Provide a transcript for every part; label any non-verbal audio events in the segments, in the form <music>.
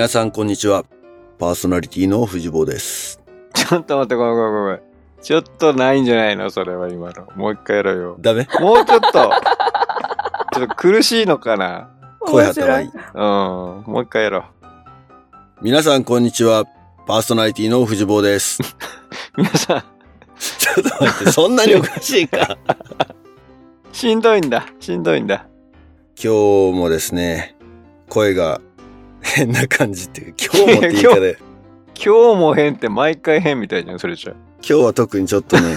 皆さんこんにちは。パーソナリティの藤坊です。ちょっと待って、ごめんごめんごめん。ちょっとないんじゃないの？それは今の。もう一回やろうよ。ダメ？もうちょっと。ちょっと苦しいのかな？声張ったいい？うん。もう一回やろう。皆さんこんにちは。パーソナリティの藤坊です。<laughs> 皆さん、ちょっと待って、そんなにおかしいか。<laughs> しんどいんだ。しんどいんだ。今日もですね、声が変な感じっていう、今日もって言い方で、<laughs> 今日も変って毎回変みたいじゃん、それじゃ。今日は特にちょっとね、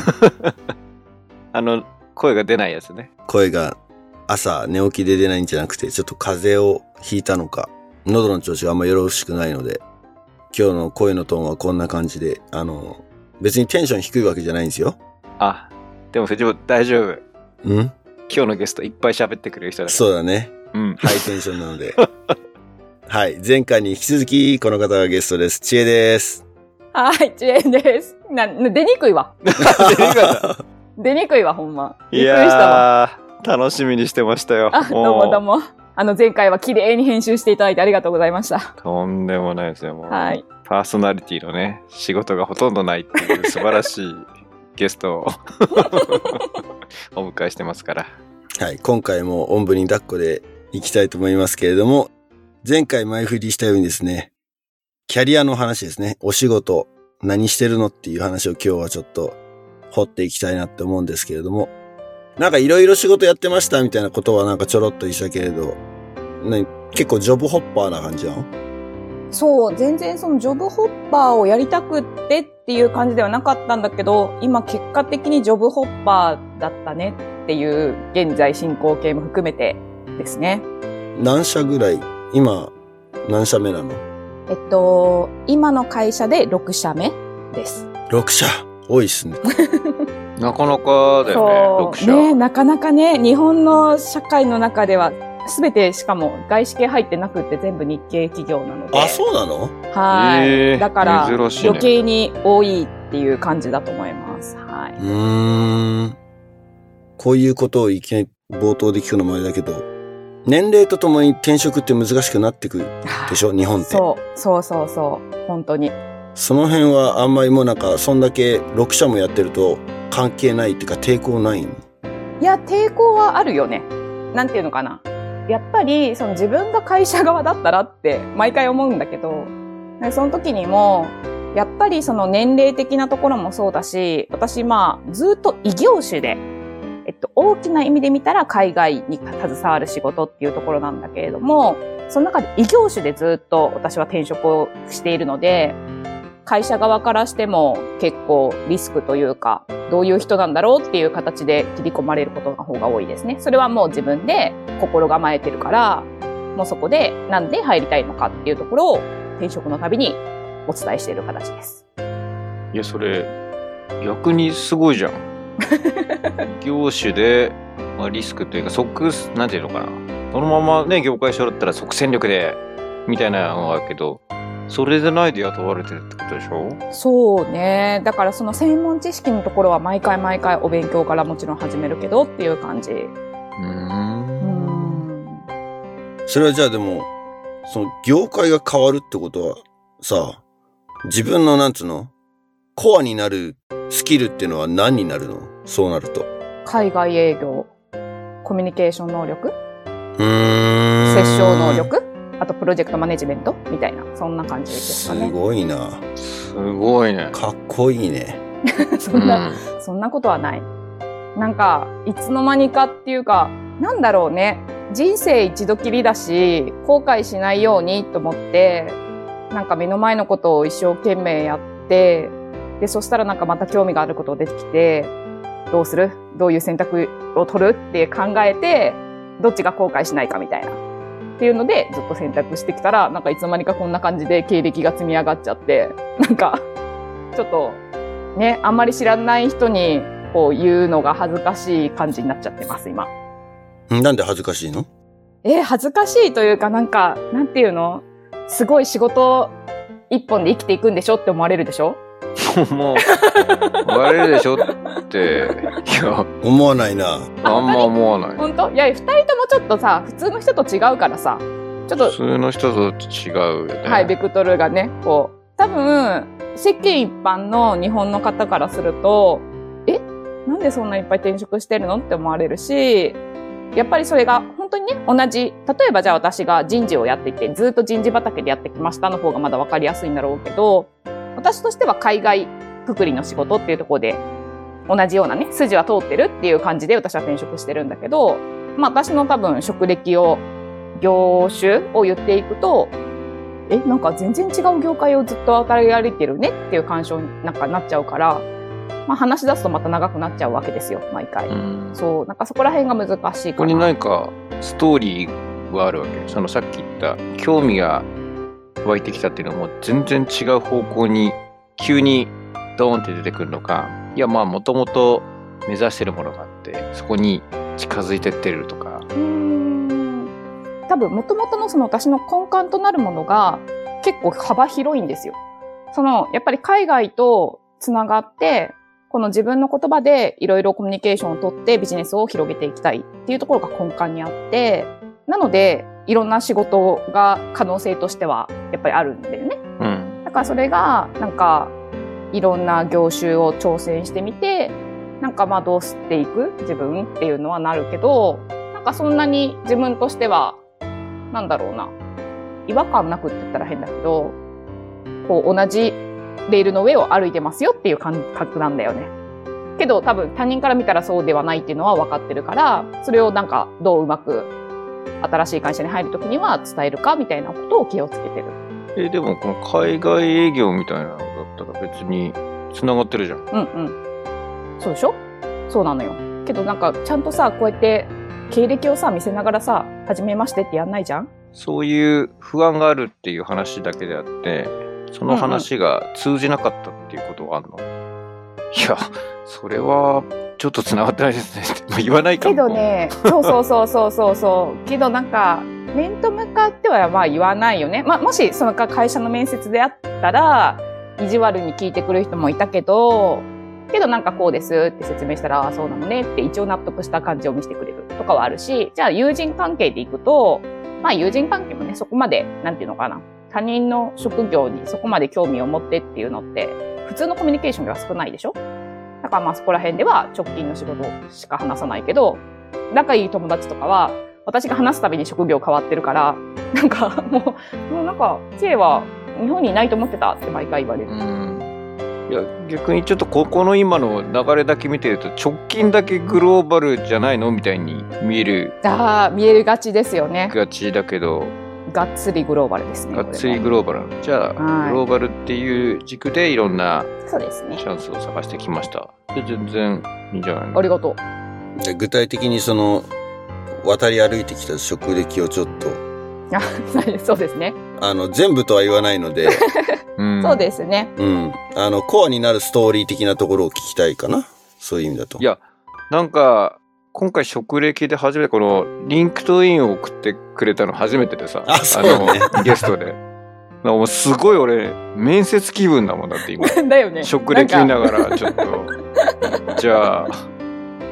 <laughs> あの、声が出ないやつね。声が朝寝起きで出ないんじゃなくて、ちょっと風邪をひいたのか、喉の調子があんまよろしくないので、今日の声のトーンはこんな感じで、あの、別にテンション低いわけじゃないんですよ。あ、でも藤本大丈夫。うん？今日のゲストいっぱい喋ってくれる人だから。そうだね。うん。ハイテンションなので。<laughs> はい。前回に引き続き、この方がゲストです。ちえです。はい、ちえです。な、出にくいわ。<laughs> 出にくいわ、ほんま。びいっくりしたわ。やー、楽しみにしてましたよ。あ、どうもどうも。あの、前回は綺麗に編集していただいてありがとうございました。とんでもないですよ、もう。はい。パーソナリティのね、仕事がほとんどないっていう素晴らしいゲストを <laughs> お迎えしてますから。はい。今回もおんぶに抱っこで行きたいと思いますけれども、前回前振りしたようにですね、キャリアの話ですね。お仕事、何してるのっていう話を今日はちょっと掘っていきたいなって思うんですけれども、なんかいろいろ仕事やってましたみたいなことはなんかちょろっと言ったけれど、ね、結構ジョブホッパーな感じなの？そう、全然そのジョブホッパーをやりたくってっていう感じではなかったんだけど、今結果的にジョブホッパーだったねっていう現在進行形も含めてですね。何社ぐらい今、何社目なの？えっと、今の会社で6社目です。?6 社多いっすね。<laughs> なかなかだよね、6社。ねなかなかね、日本の社会の中では、すべてしかも外資系入ってなくって全部日系企業なので。あ、そうなの？はい、へーだから、余計に多いっていう感じだと思います。はうい。ーん。こういうことをいきなり冒頭で聞くのもあれだけど、年齢とともに転職って難しくなってくるでしょ？日本って。そう、そうそうそう。本当に。その辺はあんまりもうなんか、そんだけ6社もやってると関係ないっていうか抵抗ない？のいや、抵抗はあるよね。なんていうのかな。やっぱり、その自分が会社側だったらって毎回思うんだけど、でその時にも、やっぱりその年齢的なところもそうだし、私まあずっと異業種で、えっと、大きな意味で見たら海外に携わる仕事っていうところなんだけれども、その中で異業種でずっと私は転職をしているので、会社側からしても結構リスクというか、どういう人なんだろうっていう形で切り込まれることの方が多いですね。それはもう自分で心構えてるから、もうそこでなんで入りたいのかっていうところを転職のたびにお伝えしている形です。いや、それ、逆にすごいじゃん。<laughs> 業種で、まあ、リスクというか、即、なんていうのかな。そのままね、業界一緒だったら即戦力で、みたいなのがあるけど、それでないで雇われてるってことでしょ？そうね。だからその専門知識のところは毎回毎回お勉強からもちろん始めるけどっていう感じ。ううーん。ん。それはじゃあでも、その業界が変わるってことはさ、自分のなんつうの？コアになるスキルっていうのは何になるの？そうなると。海外営業、コミュニケーション能力、うーん。接触能力、あとプロジェクトマネジメント？みたいな、そんな感じですすかね。ごいな。すごいね。かっこいいね。<laughs> そんな、そんなことはない。なんか、いつの間にかっていうか、なんだろうね。人生一度きりだし、後悔しないようにと思って、なんか目の前のことを一生懸命やって、で、そしたらなんかまた興味があること出てきて、どうする？どういう選択を取る？って考えて、どっちが後悔しないかみたいな。っていうので、ずっと選択してきたら、なんかいつの間にかこんな感じで経歴が積み上がっちゃって、なんか、ちょっと、ね、あんまり知らない人にこう言うのが恥ずかしい感じになっちゃってます、今。んなんで恥ずかしいの？えー恥ずかしいというか、なんか、なんていうの？すごい仕事一本で生きていくんでしょって思われるでしょ？もう、言われるでしょって、いや、思わないな。あんま思わない。本当？いや、二人ともちょっとさ、普通の人と違うからさ、ちょっと普通の人と違うよね。はい、ベクトルがね、こう、多分、世間一般の日本の方からすると、え？なんでそんないっぱい転職してるのって思われるし、やっぱりそれが本当にね、同じ、例えばじゃあ私が人事をやっていて、ずっと人事畑でやってきましたの方がまだわかりやすいんだろうけど、私としては海外くくりの仕事っていうところで、同じようなね、筋は通ってるっていう感じで私は転職してるんだけど、まあ私の多分職歴を、業種を言っていくと、え、なんか全然違う業界をずっと渡り歩いてるねっていう感傷になんかなっちゃうから、まあ話し出すとまた長くなっちゃうわけですよ、毎回。うん。そう、なんかそこら辺が難しいここにかな。何かストーリーはあるわけそのさっき言った興味が湧いてきたっていうのも全然違う方向に急にドーンって出てくるのかいやまあもともと目指してるものがあってそこに近づいてってるとかうん多分、もともとのその私の根幹となるものが結構幅広いんですよ。その、やっぱり海外とつながって、この自分の言葉でいろいろコミュニケーションをとってビジネスを広げていきたいっていうところが根幹にあって、なので、いろんな仕事が可能性としてはやっぱりあるんだよね。うんだからそれが、なんか、いろんな業種を挑戦してみて、なんかまあどうしていく自分っていうのはなるけど、なんかそんなに自分としては、なんだろうな、違和感なくって言ったら変だけど、こう同じレールの上を歩いてますよっていう感覚なんだよね。けど多分他人から見たらそうではないっていうのは分かってるから、それをなんかどううまく新しい会社に入るときには伝えるかみたいなことを気をつけてる。えでもこの海外営業みたいなのだったら別に繋がってるじゃんうんうん。そうでしょ？そうなのよ。けどなんか、ちゃんとさ、こうやって、経歴をさ、見せながらさ、はじめましてってやんないじゃん？そういう不安があるっていう話だけであってその話が通じなかったっていうことはあるの、いやそれはちょっと繋がってないですね <laughs> まあ言わないかけどね、そうそうそうそうそうそう。<laughs> けどなんか、面と向かってはまあ言わないよね。まあ、もし、その会社の面接であったら、意地悪に聞いてくる人もいたけど、けどなんかこうですって説明したら、ああ、そうなのねって一応納得した感じを見せてくれるとかはあるし、じゃあ友人関係でいくと、まあ友人関係もね、そこまで、なんていうのかな。他人の職業にそこまで興味を持ってっていうのって、普通のコミュニケーションでは少ないでしょ？だからまあそこら辺では直近の仕事しか話さないけど、仲いい友達とかは、私が話すたびに職業変わってるから、なんかもう、もうなんか、チェは日本にいないと思ってたって毎回言われる。うんいや逆にちょっとここの今の流れだけ見てると直近だけグローバルじゃないのみたいに見えるああ、見えるがちですよね。がちだけどがっつりグローバルですね。がっつりこグローバルじゃあはいグローバルっていう軸でいろんなれもそうですねチ。ャンスを探してきましたで全然いいんじゃないの？ありがとう。で具体的にその、渡り歩いてきた職歴をちょっと、あそうですね。あの、全部とは言わないので、<laughs> うんそうですね。うん。あの、コアになるストーリー的なところを聞きたいかな。そういう意味だと。いやなんか今回職歴で初めてこのリンクトインを送ってくれたの初めてでさあそうねのゲストでなんかもうすごい俺面接気分だもんだって今 <laughs> だよね。職歴見ながらちょっとじゃあ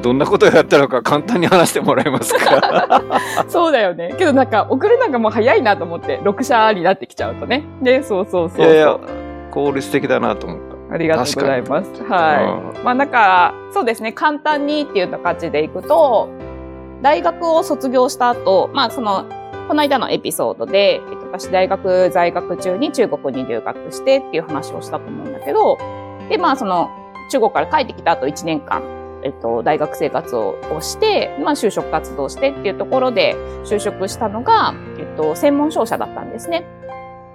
どんなことをやったのか簡単に話してもらえますか？<laughs> そうだよね。けどなんか、送るのがもう早いなと思って、6社になってきちゃうとね。で、そうそうそうそう。いやいや効率的だなと思ったありがとうございます。はい。まあなんか、そうですね、簡単にっていう形でいくと、大学を卒業した後、まあその、この間のエピソードで、えっと、私大学在学中に中国に留学してっていう話をしたと思うんだけど、で、まあその、中国から帰ってきた後1年間、えっと、大学生活ををして、まあ就職活動してっていうところで就職したのが、えっと、専門商社だったんですね。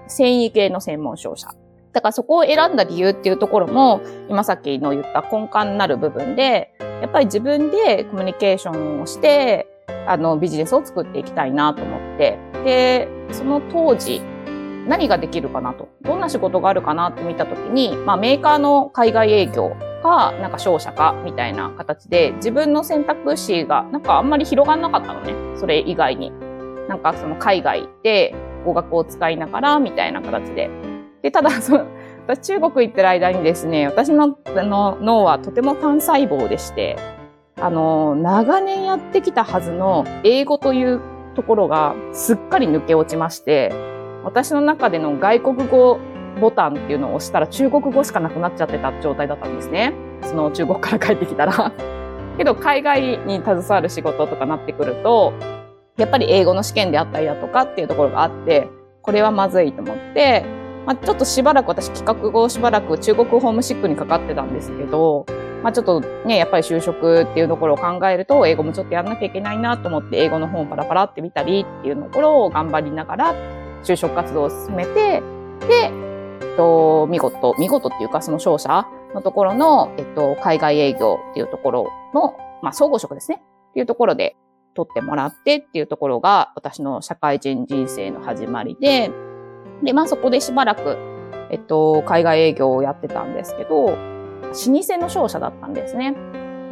繊維系の専門商社。だからそこを選んだ理由っていうところも、今さっきの言った根幹になる部分で、やっぱり自分でコミュニケーションをして、あの、ビジネスを作っていきたいなと思って、で、その当時、何ができるかなと、どんな仕事があるかなって見たときに、まあメーカーの海外営業か、なんか商社か、みたいな形で、自分の選択肢が、なんかあんまり広がんなかったのね。それ以外に。なんかその海外で語学を使いながら、みたいな形で。で、ただ、その、私中国行ってる間にですね、私のあの脳はとても単細胞でして、あの、長年やってきたはずの英語というところがすっかり抜け落ちまして、私の中での外国語ボタンっていうのを押したら中国語しかなくなっちゃってた状態だったんですね。その中国から帰ってきたら。<laughs> けど海外に携わる仕事とかなってくると、やっぱり英語の試験であったりだとかっていうところがあって、これはまずいと思って、まあ、ちょっとしばらく私企画後しばらく中国ホームシックにかかってたんですけど、まあちょっとね、やっぱり就職っていうところを考えると、英語もちょっとやんなきゃいけないなと思って、英語の本をパラパラって見たりっていうところを頑張りながら、就職活動を進めて、で、えっと、見事、見事っていうかその商社のところの、えっと、海外営業っていうところの、まあ総合職ですね。っていうところで取ってもらってっていうところが私の社会人人生の始まりで、で、まあそこでしばらく、えっと、海外営業をやってたんですけど、老舗の商社だったんですね。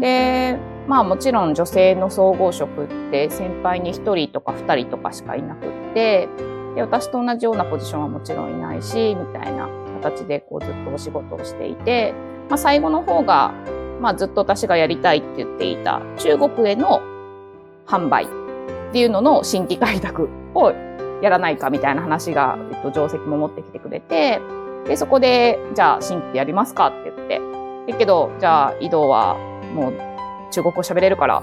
で、まあもちろん女性の総合職って先輩に1人とか2人とかしかいなくって、で私と同じようなポジションはもちろんいないし、みたいな形でこうずっとお仕事をしていて、まあ最後の方が、まあずっと私がやりたいって言っていた中国への販売っていうのの新規開拓をやらないかみたいな話が、えっと、定石も持ってきてくれて、で、そこで、じゃあ、新規でやりますかって言って。だけど、じゃあ、移動は、もう、中国語喋れるから、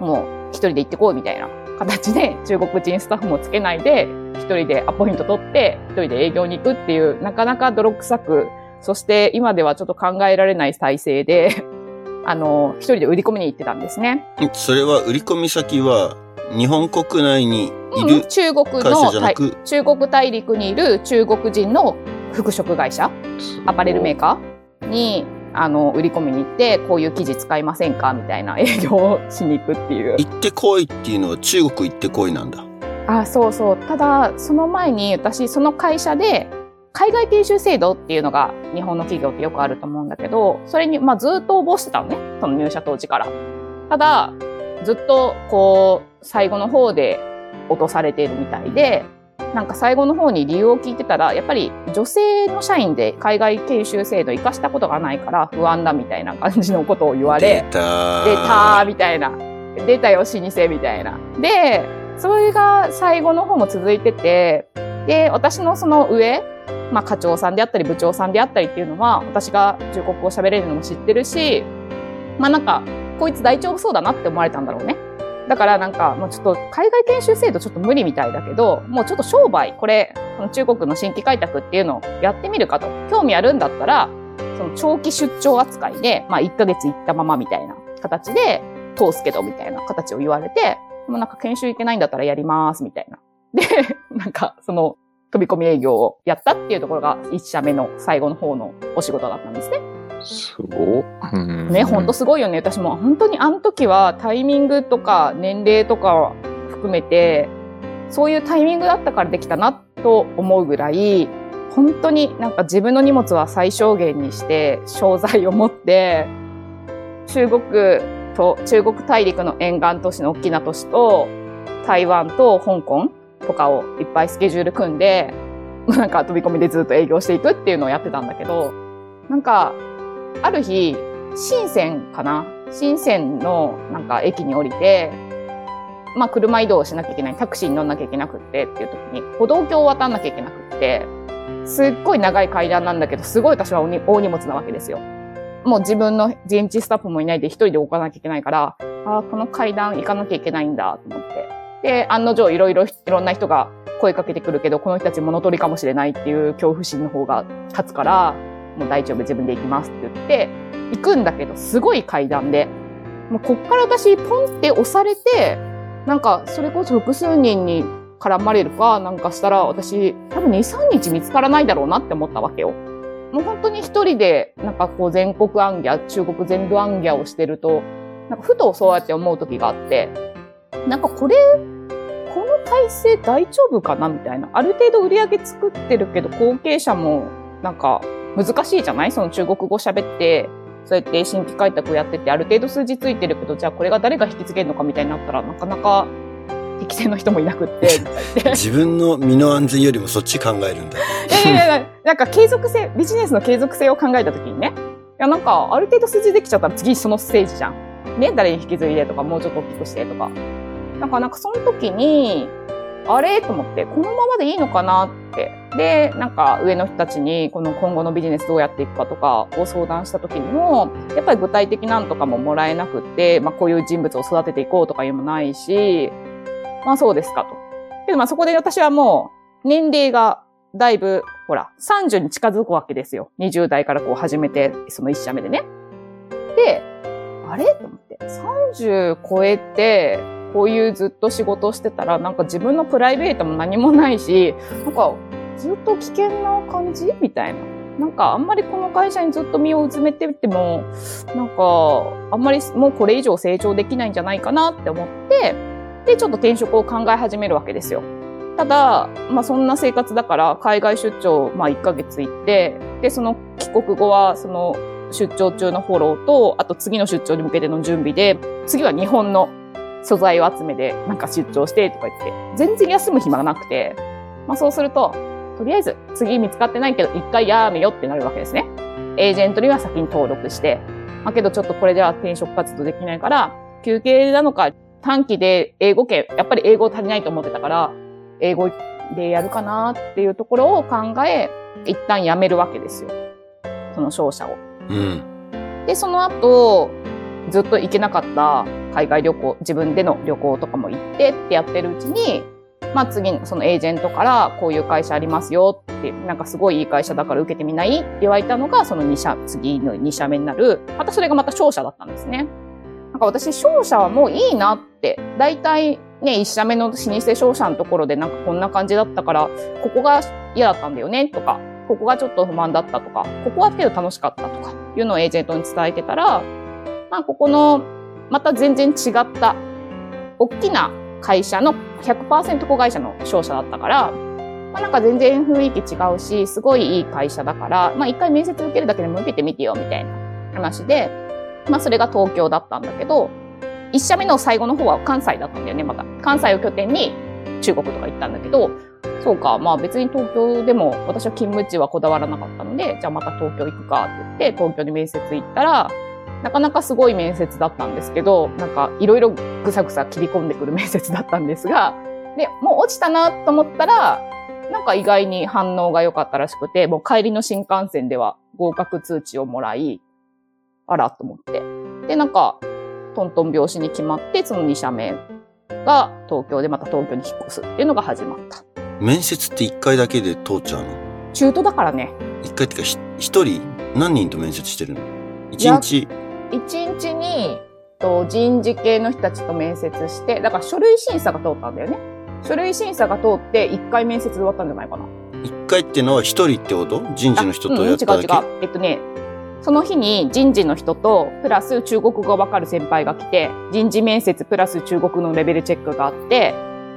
もう、一人で行ってこうみたいな形で、中国人スタッフもつけないで、一人でアポイント取って、一人で営業に行くっていう、なかなか泥臭く、そして今ではちょっと考えられない体制で、あの、一人で売り込みに行ってたんですね。それは売り込み先は日本国内にいうんる中国の中国大陸にいる中国人の服飾会社、アパレルメーカーに、あの、売り込みに行って、こういう生地使いませんか？みたいな営業をしに行くっていう。行ってこいっていうのは中国行ってこいなんだ。あ、そうそう。ただ、その前に私、その会社で、海外研修制度っていうのが日本の企業ってよくあると思うんだけど、それに、まあずっと応募してたのね。その入社当時から。ただ、ずっと、こう、最後の方で落とされているみたいで、なんか最後の方に理由を聞いてたら、やっぱり女性の社員で海外研修制度活かしたことがないから不安だみたいな感じのことを言われ、出た出たーみたいな。出たよ、老舗みたいな。で、それが最後の方も続いてて、で、私のその上、まあ課長さんであったり部長さんであったりっていうのは、私が中国語を喋れるのも知ってるし、まあなんか、こいつ大丈夫そうだなって思われたんだろうね。だからなんか、もうちょっと海外研修制度ちょっと無理みたいだけど、もうちょっと商売、これ、この中国の新規開拓っていうのをやってみるかと。興味あるんだったら、その長期出張扱いで、まあ1ヶ月行ったままみたいな形で通すけどみたいな形を言われて、もうなんか研修行けないんだったらやりますみたいな。<laughs> で、なんかその飛び込み営業をやったっていうところが1社目の最後の方のお仕事だったんですね。すごね、ほんとすごいよね。私も本当にあの時はタイミングとか年齢とか含めて、そういうタイミングだったからできたなと思うぐらい、本当になんか自分の荷物は最小限にして、商材を持って、中国と、中国大陸の沿岸都市の大きな都市と、台湾と香港とかをいっぱいスケジュール組んで、なんか飛び込みでずっと営業していくっていうのをやってたんだけど、なんか、ある日、深センかな？深センのなんか駅に降りて、まあ車移動しなきゃいけない、タクシーに乗んなきゃいけなくってっていう時に、歩道橋を渡んなきゃいけなくって、すっごい長い階段なんだけど、すごい私は大荷物なわけですよ。もう自分の現地スタッフもいないで一人で置かなきゃいけないから、ああ、この階段行かなきゃいけないんだと思って。で、案の定いろいろいろんな人が声かけてくるけど、この人たち物取りかもしれないっていう恐怖心の方が立つから、もう大丈夫、自分で行きますって言って、行くんだけど、すごい階段で。もうこっから私、ポンって押されて、なんか、それこそ複数人に絡まれるかなんかしたら、私、多分2、3日見つからないだろうなって思ったわけよ。もう本当に一人で、なんかこう全国暗ギャ、中国全部暗ギャをしてると、なんかふとそうやって思う時があって、なんかこれ、この体制大丈夫かなみたいな。ある程度売り上げ作ってるけど、後継者も、なんか、難しいじゃない？その中国語喋って、そうやって新規開拓やってて、ある程度数字ついてるけど、じゃあこれが誰が引き継げるのかみたいになったら、なかなか適正の人もいなくって、自分の身の安全よりもそっち考えるんだ。いやいやいや、なんか継続性、ビジネスの継続性を考えたときにね、いやなんかある程度数字できちゃったら次そのステージじゃん。ね、誰に引き継いでとか、もうちょっと大きくしてとか。なんかなんかその時に、あれ？と思って、このままでいいのかなって。で、なんか上の人たちにこの今後のビジネスどうやっていくかとかを相談した時にも、やっぱり具体的なんとかももらえなくって、まあこういう人物を育てていこうとかいうのもないし、まあそうですかと。けどまあそこで私はもう年齢がだいぶ、ほら、30に近づくわけですよ。20代からこう始めて、その一社目でね。で、あれ？と思って、30超えて、こういうずっと仕事してたら、なんか自分のプライベートも何もないし、なんかずっと危険な感じ？みたいな。なんかあんまりこの会社にずっと身をうずめてても、なんかあんまりもうこれ以上成長できないんじゃないかなって思って、で、ちょっと転職を考え始めるわけですよ。ただ、まあそんな生活だから海外出張、まあ1ヶ月行って、で、その帰国後はその出張中のフォローと、あと次の出張に向けての準備で、次は日本の素材を集めてなんか出張してとか言って、全然休む暇がなくて、まあそうすると、とりあえず次見つかってないけど一回やめよってなるわけですね。エージェントには先に登録して、まあけどちょっとこれでは転職活動できないから、休憩なのか短期で英語圏、やっぱり英語足りないと思ってたから、英語でやるかなっていうところを考え、一旦辞めるわけですよ。その商社を。うん。で、その後、ずっと行けなかった海外旅行、自分での旅行とかも行ってってやってるうちに、まあ次、そのエージェントからこういう会社ありますよって、なんかすごいいい会社だから受けてみないって言われたのが、その2社、次の2社目になる、またそれがまた商社だったんですね。なんか私、商社はもういいなって、大体ね、1社目の老舗商社のところでなんかこんな感じだったから、ここが嫌だったんだよねとか、ここがちょっと不満だったとか、ここはけど楽しかったとか、いうのをエージェントに伝えてたら、まあ、ここの、また全然違った、大きな会社の100%子会社の商社だったから、まあ、なんか全然雰囲気違うし、すごいいい会社だから、まあ、一回面接受けるだけでも受けてみてよ、みたいな話で、まあ、それが東京だったんだけど、一社目の最後の方は関西だったんだよね、また。関西を拠点に中国とか行ったんだけど、そうか、まあ別に東京でも私は勤務地はこだわらなかったので、じゃあまた東京行くかって言って、東京に面接行ったら、なかなかすごい面接だったんですけど、なんかいろいろぐさぐさ切り込んでくる面接だったんですが、<laughs> で、もう落ちたなと思ったら、なんか意外に反応が良かったらしくて、もう帰りの新幹線では合格通知をもらい、あらと思って。で、なんか、トントン拍子に決まって、その2社目が東京でまた東京に引っ越すっていうのが始まった。面接って一回だけで通っちゃうの？中途だからね、一回ってかひ一人何人と面接してるの？一や日一日にと人事系の人たちと面接して、だから書類審査が通ったんだよね。書類審査が通って1回面接で終わったんじゃないかな。一回ってのは一人ってこと？人事の人とやっただけ、あうん、違う違う。えっとね、その日に人事の人と、プラス中国語がわかる先輩が来て、人事面接プラス中国のレベルチェックがあって、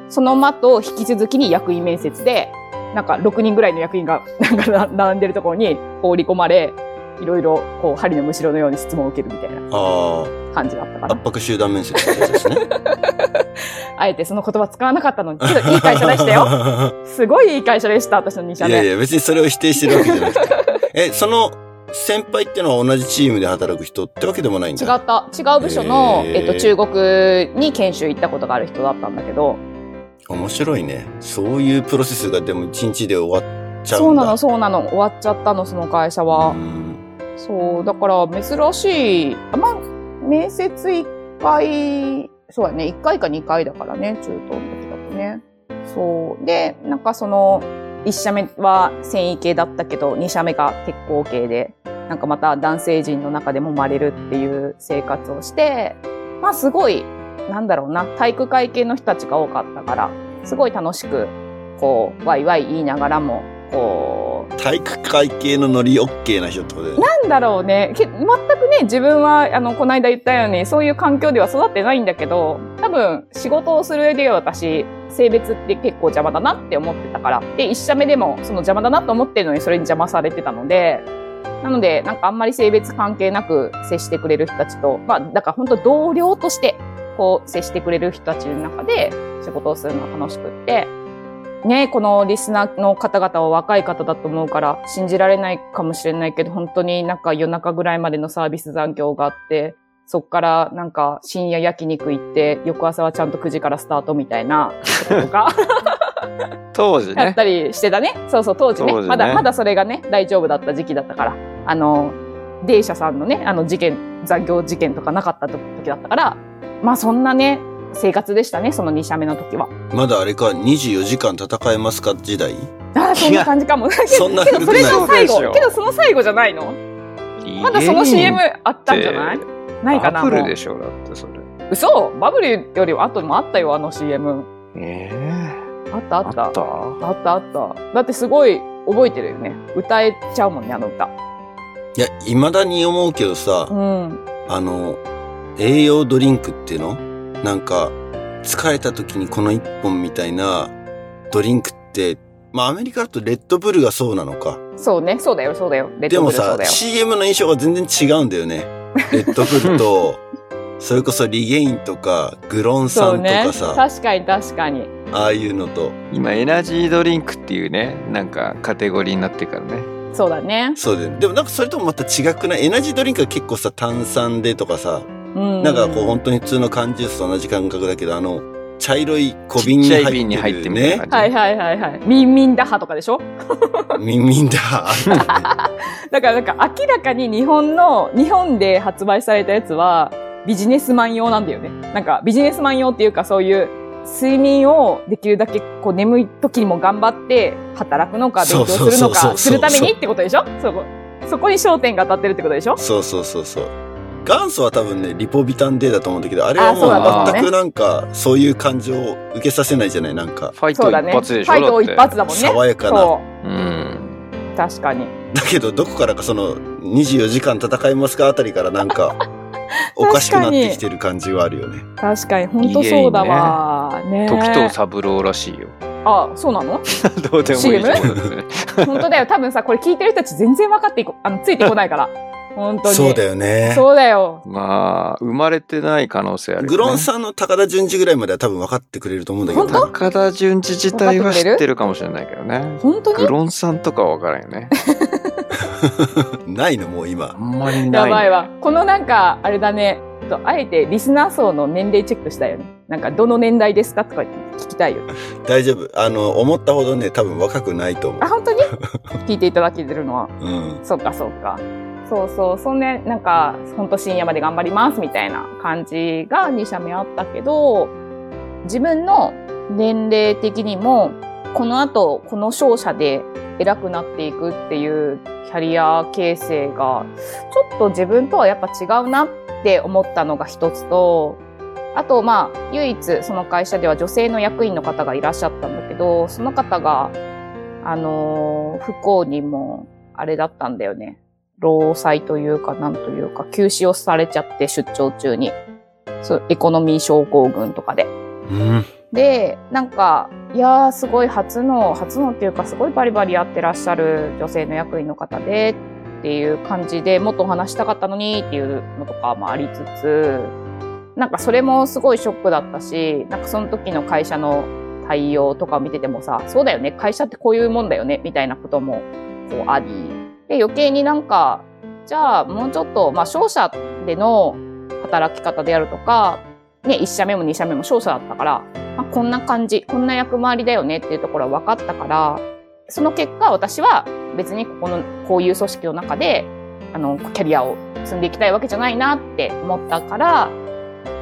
その後引き続きに役員面接で、なんか6人ぐらいの役員がなんか並んでるところに放り込まれ、いろいろこう針のむしろのように質問を受けるみたいなあ感じだったかあ、な圧。迫集団面接ですね。<laughs> あえてその言葉使わなかったのに、けどいい会社でしたよ。<laughs> すごいいい会社でした、私の2社目。いやいや、別にそれを否定してるわけじゃなくて。<laughs> え、その先輩ってのは同じチームで働く人ってわけでもないんだ。違った。違う部署の、へーえっと、中国に研修行ったことがある人だったんだけど、面白いね。そういうプロセスがでも一日で終わっちゃうんだ。そうなの、そうなの。終わっちゃったの、その会社は。そう、だから珍しい。まあ、面接1回、そうだね、1回か2回だからね、中東の時だとね。そう。で、なんかその、1社目は繊維系だったけど、2社目が鉄鋼系で、なんかまた男性陣の中でもまれるっていう生活をして、まあすごい、なんだろうな、体育会系の人たちが多かったから、すごい楽しく、こう、ワイワイ言いながらも、体育会系のノリ OK な人ってことで。なんだろうね。け全くね、自分は、あの、この間言ったように、そういう環境では育ってないんだけど、多分、仕事をする上では私、性別って結構邪魔だなって思ってたから。で、一社目でも、その邪魔だなと思ってるのに、それに邪魔されてたので、なので、なんかあんまり性別関係なく接してくれる人たちと、まあ、だから本当同僚として、こう、接してくれる人たちの中で仕事をするのが楽しくって、ね、このリスナーの方々は若い方だと思うから信じられないかもしれないけど、本当になんか夜中ぐらいまでのサービス残業があって、そっからなんか深夜焼肉行って、翌朝はちゃんと9時からスタートみたいなこととか <laughs> 当時ね。やったりしてたね。そうそう、当時ね。当時ねまだ、まだそれがね、大丈夫だった時期だったから。あの、デイ社さんのね、あの事件、残業事件とかなかった時だったから、まあそんなね、生活でしたね、その2社目の時は。まだあれか、24時間戦えますか時代？ああ、そんな感じかも。けどそんなけどそれ古の最後。けどその最後じゃないの？まだその CM あったんじゃない？ないかなバブルでしょ、だってそれ。嘘？バブルよりは後もあったよ、あの CM。えあったあっ。えあったたあったあった。だってすごい覚えてるよね。歌えちゃうもんね、あの歌。いや、未だに思うけどさう、ん。あの、栄養ドリンクっていうの？なんか、疲れた時にこの一本みたいなドリンクって、まあアメリカだとレッドブルがそうなのか。そうね、そうだよ、そうだよ。レッでもさドブルそうだ、よ。CM の印象が全然違うんだよね。<laughs> レッドブルと、それこそリゲインとか、グロン酸とか。さ、確かに確かに。ああいうのと、今、エナジードリンクっていうね、なんかカテゴリーになってるからね。そうだね。そうだよね。でもなんかそれともまた違くない？エナジードリンクは結構さ、炭酸でとかさ、うん。なんかこう本当に普通の缶ジュースと同じ感覚だけど、あの、茶色い小瓶にちっちゃい入って瓶に入ってるねみたいな。感じ。はいはいはいはい。ミンミンダハとかでしょ？<laughs> ミンミンだ。あったねだからなんか明らかに日本の、日本で発売されたやつはビジネスマン用なんだよね。なんかビジネスマン用っていうかそういう睡眠をできるだけこう眠い時にも頑張って働くのか勉強するのそうそうそうそうかするためにってことでしょ？そこ、そこに焦点が当たってるってことでしょ？そうそうそうそう。元祖は多分ね、リポビタン D だと思うんだけど、あれはもう全くなんか、そういう感情を受けさせないじゃないなんか、ファイトそうだね。フ一発でしょァイト一。発だもんね。爽やかな。そうん。う。確かに。だけど、どこからかその、24時間戦いますかあたりからなんか、<laughs> おかしくなってきてる感じはあるよね。確かに、本当そうだわ。ね時藤三郎らしいよ。あ、そうなの？<laughs> どうでもいい CM？<laughs> 本当だよ。多分さ、これ聞いてる人たち全然分かっていこ、あの、ついてこないから。本当に。そうだよね。そうだよ。まあ、生まれてない可能性あるよね。グロンさんの高田純次ぐらいまでは多分分かってくれると思うんだけど本当？高田純次自体は知ってるかもしれないけどね。本当に？グロンさんとかは分からんよね。<laughs> ないのもう今あ。んまりない、やばいわ。このなんか、あれだね。とあえてリスナー層の年齢チェックしたよね。なんか、どの年代ですかとか聞きたいよ。<laughs> 大丈夫。あの、思ったほどね、多分若くないと思あ、本当に？<laughs> 聞いていただけてるのは。う。うん。そうか、そうか。そうそう。そんで、なんか、ほんと深夜まで頑張りますみたいな感じが2社目あったけど、自分の年齢的にも、この後、この商社で偉くなっていくっていうキャリア形成が、ちょっと自分とはやっぱ違うなって思ったのが一つと、あと、まあ、唯一その会社では女性の役員の方がいらっしゃったんだけど、その方が、あのー不幸にも、あれだったんだよね。労災というか、なんというか、休止をされちゃって、出張中に。そう、エコノミー症候群とかで。うん。で、なんか、いやー、すごい初の、初のっていうか、すごいバリバリやってらっしゃる女性の役員の方で、っていう感じでもっとお話したかったのにっていうのとかもありつつ、なんかそれもすごいショックだったし、なんかその時の会社の対応とか見ててもさ、そうだよね、会社ってこういうもんだよね、みたいなこともこうあり、で余計になんか、じゃあもうちょっと、まあ商社での働き方であるとか、ね、1社目も2社目も商社だったから、まあ、こんな感じ、こんな役回りだよねっていうところは分かったから、その結果私は別にここの、こういう組織の中で、あの、キャリアを積んでいきたいわけじゃないなって思ったから、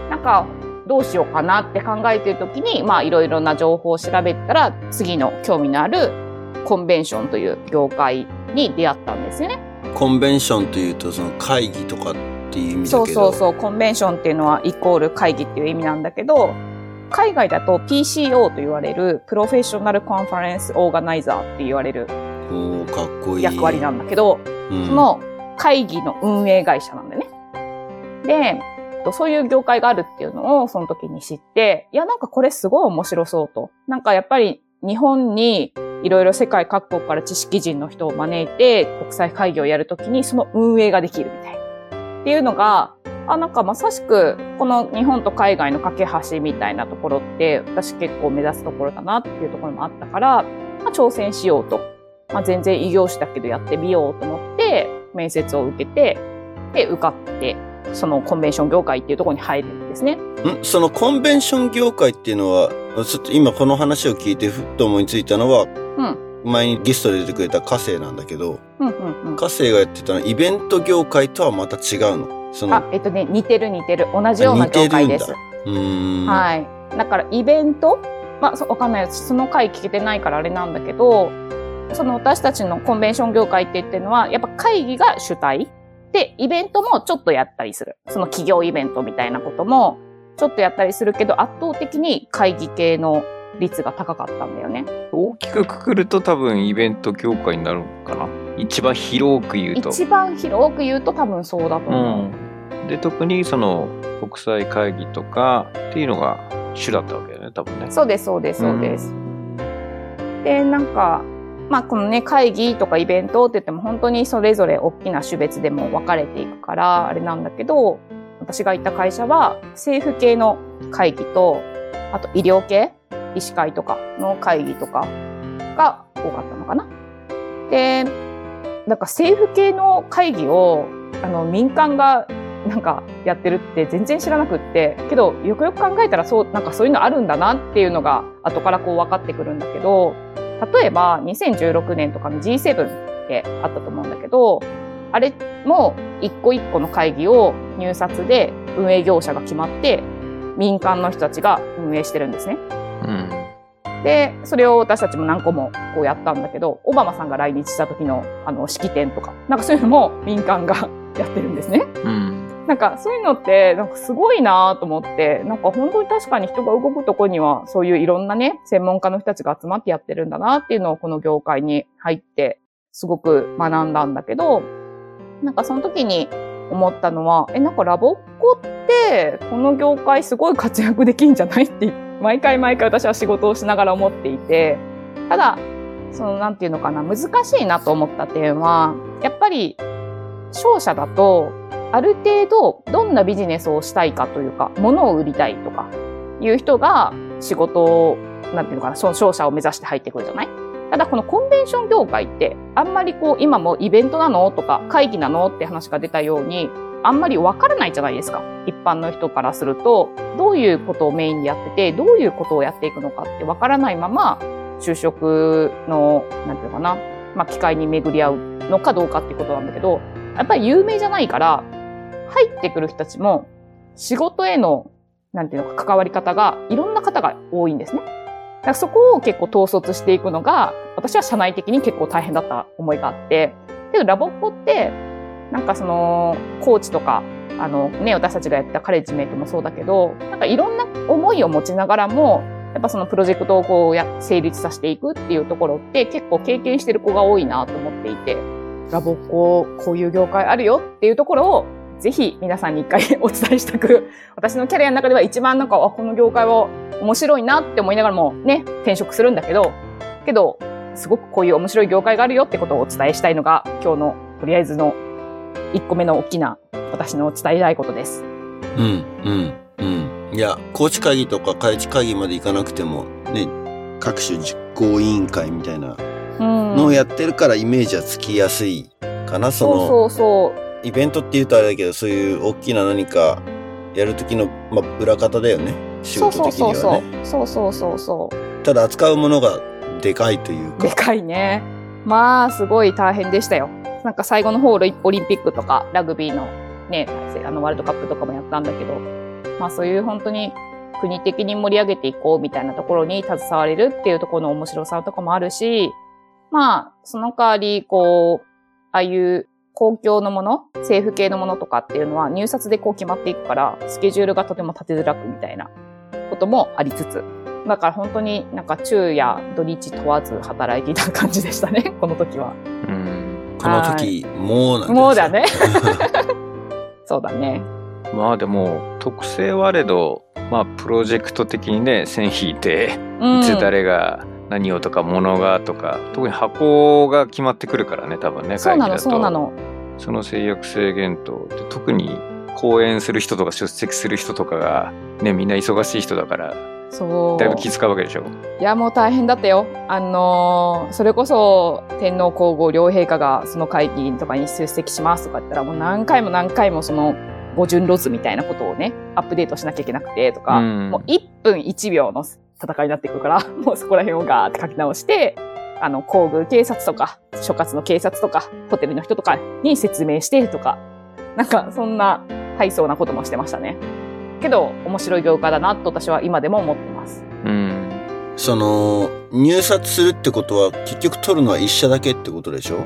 なんか、どうしようかなって考えてるときに、まあいろいろな情報を調べたら、次の興味のあるコンベンションという業界に出会ったんですよね。コンベンションというと、その会議とかっていう意味だけど。そうそうそう、コンベンションっていうのはイコール会議っていう意味なんだけど、海外だと PCO と言われるプロフェッショナルコンファレンスオーガナイザーって言われるおーかっこいい。役割なんだけど、うんその会議の運営会社なんだよね。で、とそういう業界があるっていうのをその時に知って、いやなんかこれすごい面白そうと。なんかやっぱり日本にいろいろ世界各国から知識人の人を招いて国際会議をやるときにその運営ができるみたいな。っていうのが、あ、なんかまさしくこの日本と海外の架け橋みたいなところって私結構目指すところだなっていうところもあったから、まあ、挑戦しようと。まあ、全然異業種だけどやってみようと思って面接を受けて、で、受かって、そのコンベンション業界っていうところに入るんですね。ん？そのコンベンション業界っていうのは、ちょっと今この話を聞いてふっと思いついたのは、うん。前にゲストで出てくれた火星なんだけど、うんうんうん。火星がやってたのはイベント業界とはまた違うの？その、あ、えっとね、似てる似てる。同じような業界です。うーん。はい。だからイベント？まあ、そわかんない。その回聞けてないからあれなんだけど、その私たちのコンベンション業界って言ってるのは、やっぱ会議が主体で、イベントもちょっとやったりする。その企業イベントみたいなこともちょっとやったりするけど、圧倒的に会議系の率が高かったんだよね。大きくくくると多分イベント業界になるのかな？一番広く言うと。一番広く言うと多分そうだとう思う。ん。で、特にその国際会議とかっていうのが主だったわけだよね、多分ね。そうです、そうです、そうです。で、なんか、まあこのね、会議とかイベントって言っても本当にそれぞれ大きな種別でも分かれていくから、あれなんだけど、私が行った会社は政府系の会議と、あと医療系、医師会とかの会議とかが多かったのかな。で、なんか政府系の会議を、あの、民間がなんかやってるって全然知らなくって、けどよくよく考えたらそう、なんかそういうのあるんだなっていうのが後からこう分かってくるんだけど、例えば2016年とかの G7 ってあったと思うんだけど、あれも一個一個の会議を入札で運営業者が決まって民間の人たちが運営してるんですね。うん。で、それを私たちも何個もこうやったんだけど、オバマさんが来日した時のあの式典とか、なんかそういうのも民間が <laughs> やってるんですね。うん。なんかそういうのって、なんかすごいなと思って、なんか本当に確かに人が動くとこには、そういういろんなね、専門家の人たちが集まってやってるんだなっていうのをこの業界に入って、すごく学んだんだけど、なんかその時に思ったのは、え、なんかラボっ子って、この業界すごい活躍できんじゃないって、毎回毎回私は仕事をしながら思っていて、ただ、そのなんていうのかな、難しいなと思った点は、やっぱり、商社だと、ある程度どんなビジネスをしたいかというか、物を売りたいとかいう人が仕事を、なんていうのかな、その商社を目指して入ってくるじゃない？ただこのコンベンション業界ってあんまりこう今もイベントなのとか会議なのって話が出たようにあんまりわからないじゃないですか。一般の人からするとどういうことをメインにやっててどういうことをやっていくのかってわからないまま就職の、なんていうのかな、まあ機会に巡り合うのかどうかっていうことなんだけどやっぱり有名じゃないから入ってくる人たちも仕事への、なんていうのか、関わり方が、いろんな方が多いんですね。だからそこを結構統率していくのが、私は社内的に結構大変だった思いがあって、けどラボっ子って、なんかその、コーチとか、あのね、私たちがやったカレッジメイトもそうだけど、なんかいろんな思いを持ちながらも、やっぱそのプロジェクトをこうや、成立させていくっていうところって結構経験してる子が多いなと思っていて、ラボっ子、こういう業界あるよっていうところをぜひ皆さんに一回お伝えしたく、私のキャリアの中では一番なんか、あ、この業界は面白いなって思いながらもね、転職するんだけど、けど、すごくこういう面白い業界があるよってことをお伝えしたいのが、今日のとりあえずの1個目の大きな私の伝えたいことです。うん、うん、うん。いや、高知会議とか会知会議まで行かなくても、ね、各種実行委員会みたいなうん。のをやってるからイメージはつきやすいかな、その、そうそうそう。イベントって言うとあれだけど、そういう大きな何かやる時の、まあ、裏方だよね。仕そう事的そうそうそにはね。う。そうそうそうそう。ただ扱うものがでかいというか。でかいね。まあ、すごい大変でしたよ。なんか最後の方、オリンピックとか、ラグビーのね、あの、ワールドカップとかもやったんだけど、まあそういう本当に国的に盛り上げていこうみたいなところに携われるっていうところの面白さとかもあるし、まあ、その代わり、こう、ああいう公共のもの、政府系のものとかっていうのは入札でこう決まっていくから、スケジュールがとても立てづらくみたいなこともありつつ、だから本当になんか昼夜土日問わず働いていた感じでしたね、<laughs> この時は。うん。この時、もうなんですよもうだ。ね。<laughs> そうだね。まあでも、特性はあれど、まあプロジェクト的にね、線引いて、うん。いつ誰が何をとか物がとか、特に箱が決まってくるからね、多分ね、そうなの、会議だとそうなの。その制約制限と、で特に講演する人とか出席する人とかが、ね、みんな忙しい人だから、そう。だいぶ気使うわけでしょ。いや、もう大変だったよ。あのーそれこそ天皇皇后両陛下がその会議とかに出席しますとか言ったらもう何回も何回もその語順ロズみたいなことをね、アップデートしなきゃいけなくてとか、うんもう1分1秒の戦いになってくるから、<laughs> もうそこら辺をガーって書き直して、あの、皇宮警察とか、所轄の警察とか、ホテルの人とかに説明してとか、なんかそんな大層なこともしてましたね。けど、面白い業界だなと私は今でも思ってます。うん。その、入札するってことは、結局取るのは一社だけってことでしょ？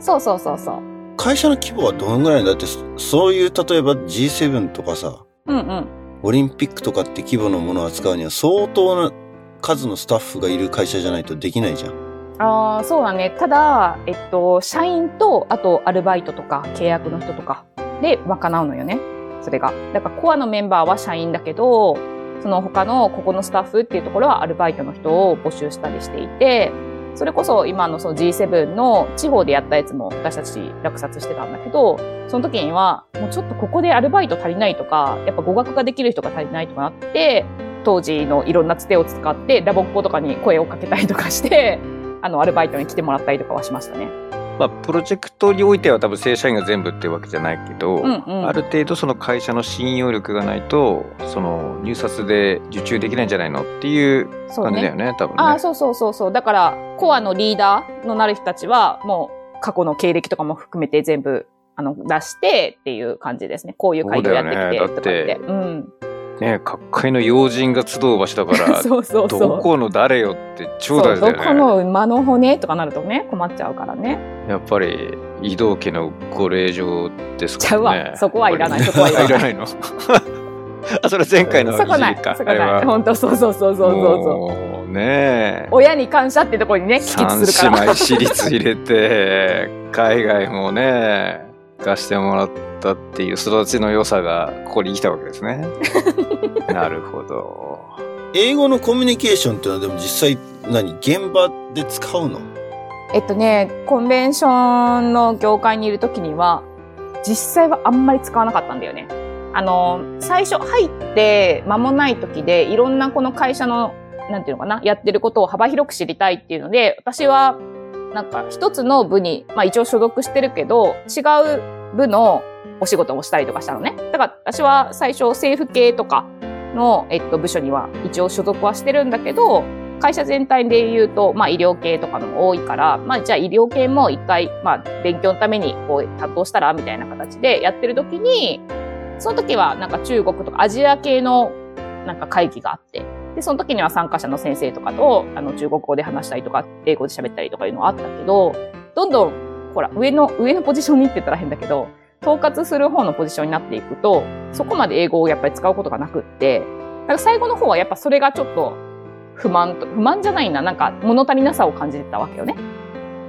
そうそうそうそう。会社の規模はどのぐらいだって、そそういう、例えば G7 とかさ、うんうん。オリンピックとかって規模のものを扱うには相当な数のスタッフがいる会社じゃないとできないじゃん。ああ、そうだね。ただ、えっと、社員と、あと、アルバイトとか、契約の人とかで賄うのよね。それが。だから、コアのメンバーは社員だけど、その他のここのスタッフっていうところはアルバイトの人を募集したりしていて、それこそ今のその G7 の地方でやったやつも私たち落札してたんだけど、その時には、もうちょっとここでアルバイト足りないとか、やっぱ語学ができる人が足りないとかなって、当時のいろんなつてを使ってラボっ子とかに声をかけたりとかして、あの、アルバイトに来てもらったりとかはしましたね。まあ、プロジェクトにおいては多分正社員が全部っていうわけじゃないけど、うんうんある程度その会社の信用力がないと、その入札で受注できないんじゃないのっていうそうね。感じだよね、多分ね。ああ、そうそうそうそう。だから、コアのリーダーのなる人たちは、もう過去の経歴とかも含めて全部、あの、出してっていう感じですね。こういう会議をやってきて、そうだよねって。だうん。ね各界の要人が集う場所だから、<laughs> そうそうそう。どこの誰よって超大事だよね。どこの馬の骨とかなるとね、困っちゃうからね。やっぱり、移動家のご令状ですちゃうからね。わ。そこはいらない、そこはいらない。の？<laughs> あ、それ前回のそこない。そこない。本当そうそうそうそうそうそう。ねえ。親に感謝ってところにね、帰三結するから。姉妹私立入れて、海外もね、貸してもらったっていう育ちの良さがここに来たわけですね。<laughs> なるほど。英語のコミュニケーションっていうのはでも実際何？現場で使うの？えっとね、コンベンションの業界にいるときには、実際はあんまり使わなかったんだよね。あの、最初入って間もない時で、いろんなこの会社の、なんていうのかな、やってることを幅広く知りたいっていうので、私は、なんか一つの部に、まあ一応所属してるけど、違う部のお仕事をしたりとかしたのね。だから私は最初政府系とかの、えっと、部署には一応所属はしてるんだけど、会社全体で言うと、まあ医療系とかのも多いから、まあじゃあ医療系も一回、まあ勉強のためにこう担当したらみたいな形でやってる時に、その時はなんか中国とかアジア系のなんか会議があって、で、その時には参加者の先生とかと、あの中国語で話したりとか、英語で喋ったりとかいうのはあったけど、どんどん、ほら、上の、上のポジションにって言ったら変だけど、統括する方のポジションになっていくと、そこまで英語をやっぱり使うことがなくって、なんか最後の方はやっぱそれがちょっと不満と、不満じゃないな、なんか物足りなさを感じてたわけよね。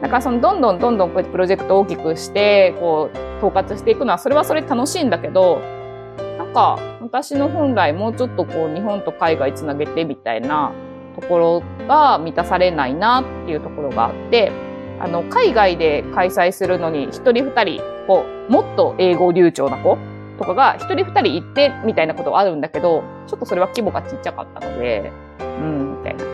だからそのどんどんどんどんこうやってプロジェクトを大きくして、こう、統括していくのは、それはそれ楽しいんだけど、なんか私の本来もうちょっとこう日本と海外つなげてみたいなところが満たされないなっていうところがあって、あの、海外で開催するのに一人二人、こう、もっと英語流暢な子とかが一人二人行ってみたいなことはあるんだけど、ちょっとそれは規模がちっちゃかったので、うん、みたいな。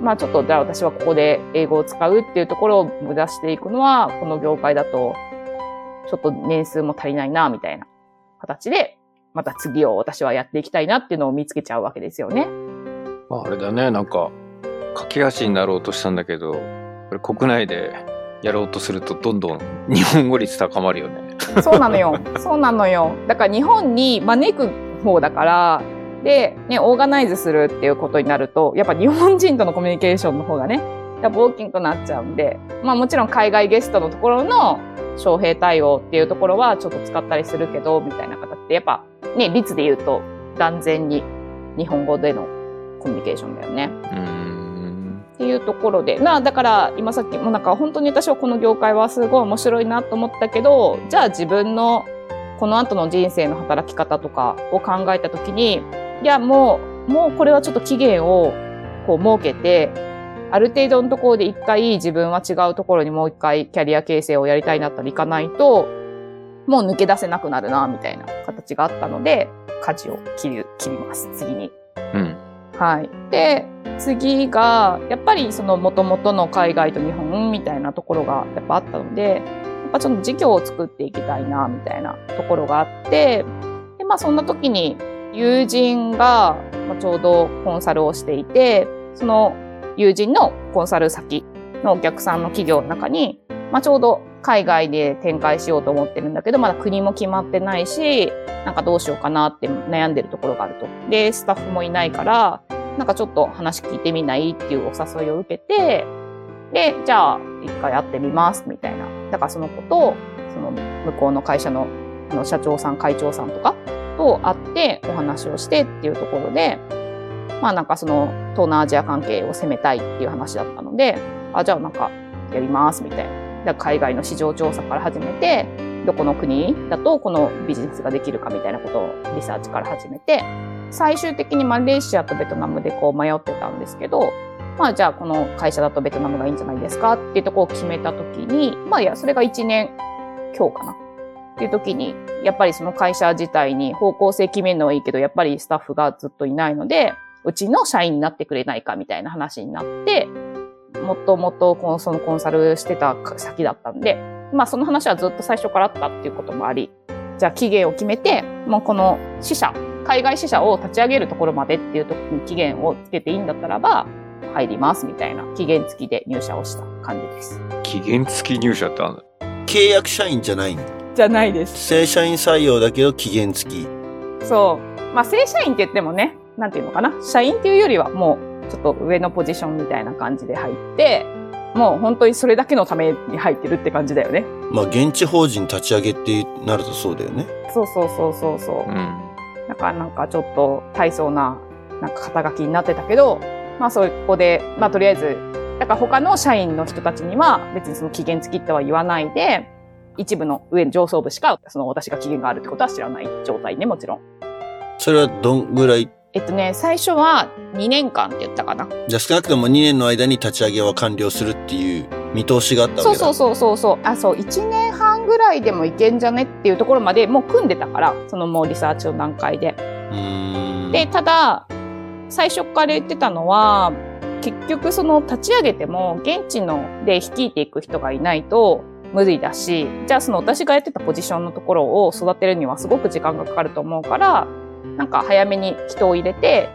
まあちょっとじゃあ私はここで英語を使うっていうところを目指していくのは、この業界だと、ちょっと年数も足りないな、みたいな形で、また次を私はやっていきたいなっていうのを見つけちゃうわけですよね。まあ、あれだね、なんか、架け橋になろうとしたんだけど、これ国内でやろうとするとどんどん <laughs> 日本語率高まるよね。そうなのよ。そうなのよ。だから日本に招く方だから、で、ね、オーガナイズするっていうことになると、やっぱ日本人とのコミュニケーションの方がね、やっぱ大きくなっちゃうんで、まあもちろん海外ゲストのところの招聘対応っていうところはちょっと使ったりするけど、みたいな形で、やっぱね、率で言うと断然に日本語でのコミュニケーションだよね。うーん。っていうところで。まあ、だから、今さっきもなんか本当に私はこの業界はすごい面白いなと思ったけど、じゃあ自分のこの後の人生の働き方とかを考えたときに、いや、もう、もうこれはちょっと期限をこう設けて、ある程度のところで一回自分は違うところにもう一回キャリア形成をやりたいなったらいかないと、もう抜け出せなくなるな、みたいな形があったので、舵を切り、切ります、次に。うん。はい。で、次が、やっぱりその元々の海外と日本みたいなところがやっぱあったので、やっぱちょっと事業を作っていきたいな、みたいなところがあって、で、まあそんな時に友人がまちょうどコンサルをしていて、その友人のコンサル先のお客さんの企業の中に、まあちょうど海外で展開しようと思ってるんだけど、まだ国も決まってないし、なんかどうしようかなって悩んでるところがあると。で、スタッフもいないから、なんかちょっと話聞いてみないっていうお誘いを受けて、で、じゃあ一回会ってみますみたいな。だからその子と、その向こうの会社のあの社長さん、会長さんとかと会ってお話をしてっていうところで、まあなんかその東南アジア関係を攻めたいっていう話だったので、あ、じゃあなんかやりますみたいな。だ海外の市場調査から始めて、どこの国だとこのビジネスができるかみたいなことをリサーチから始めて、最終的にマレーシアとベトナムでこう迷ってたんですけど、まあじゃあこの会社だとベトナムがいいんじゃないですかっていうとこを決めたときに、まあいや、それが1年今日かな。っていう時に、やっぱりその会社自体に方向性決めるのはいいけど、やっぱりスタッフがずっといないので、うちの社員になってくれないかみたいな話になって、もともとこのそのコンサルしてた先だったんで、まあその話はずっと最初からあったっていうこともあり、じゃあ期限を決めて、もうこの支社、海外支社を立ち上げるところまでっていう時に期限をつけていいんだったらば、入りますみたいな期限付きで入社をした感じです。期限付き入社ってあるんだ。契約社員じゃないの？じゃないです。正社員採用だけど期限付き。そう。まあ正社員って言ってもね、なんていうのかな？社員っていうよりはもうちょっと上のポジションみたいな感じで入って、もう本当にそれだけのために入ってるって感じだよね。まあ、現地法人立ち上げってなるとそうだよね。そうそうそうそうそう。うん。だからなんかちょっと大層ななんか肩書きになってたけど、まあそこで、まあとりあえず、だから他の社員の人たちには別にその期限付きっては言わないで、一部の上上層部しかその私が期限があるってことは知らない状態ね、もちろん。それはどんぐらいえっとね、最初は2年間って言ったかな。じゃあ少なくとも2年の間に立ち上げは完了するっていう見通しがあったわけだ。そうそうそうそうそう。あ、そう、1年半ぐらいでもいけんじゃねっていうところまでもう組んでたから、そのもうリサーチの段階で。で、ただ、最初から言ってたのは、結局その立ち上げても現地ので率いていく人がいないと無理だし、じゃあその私がやってたポジションのところを育てるにはすごく時間がかかると思うから、なんか早めに人を入れて、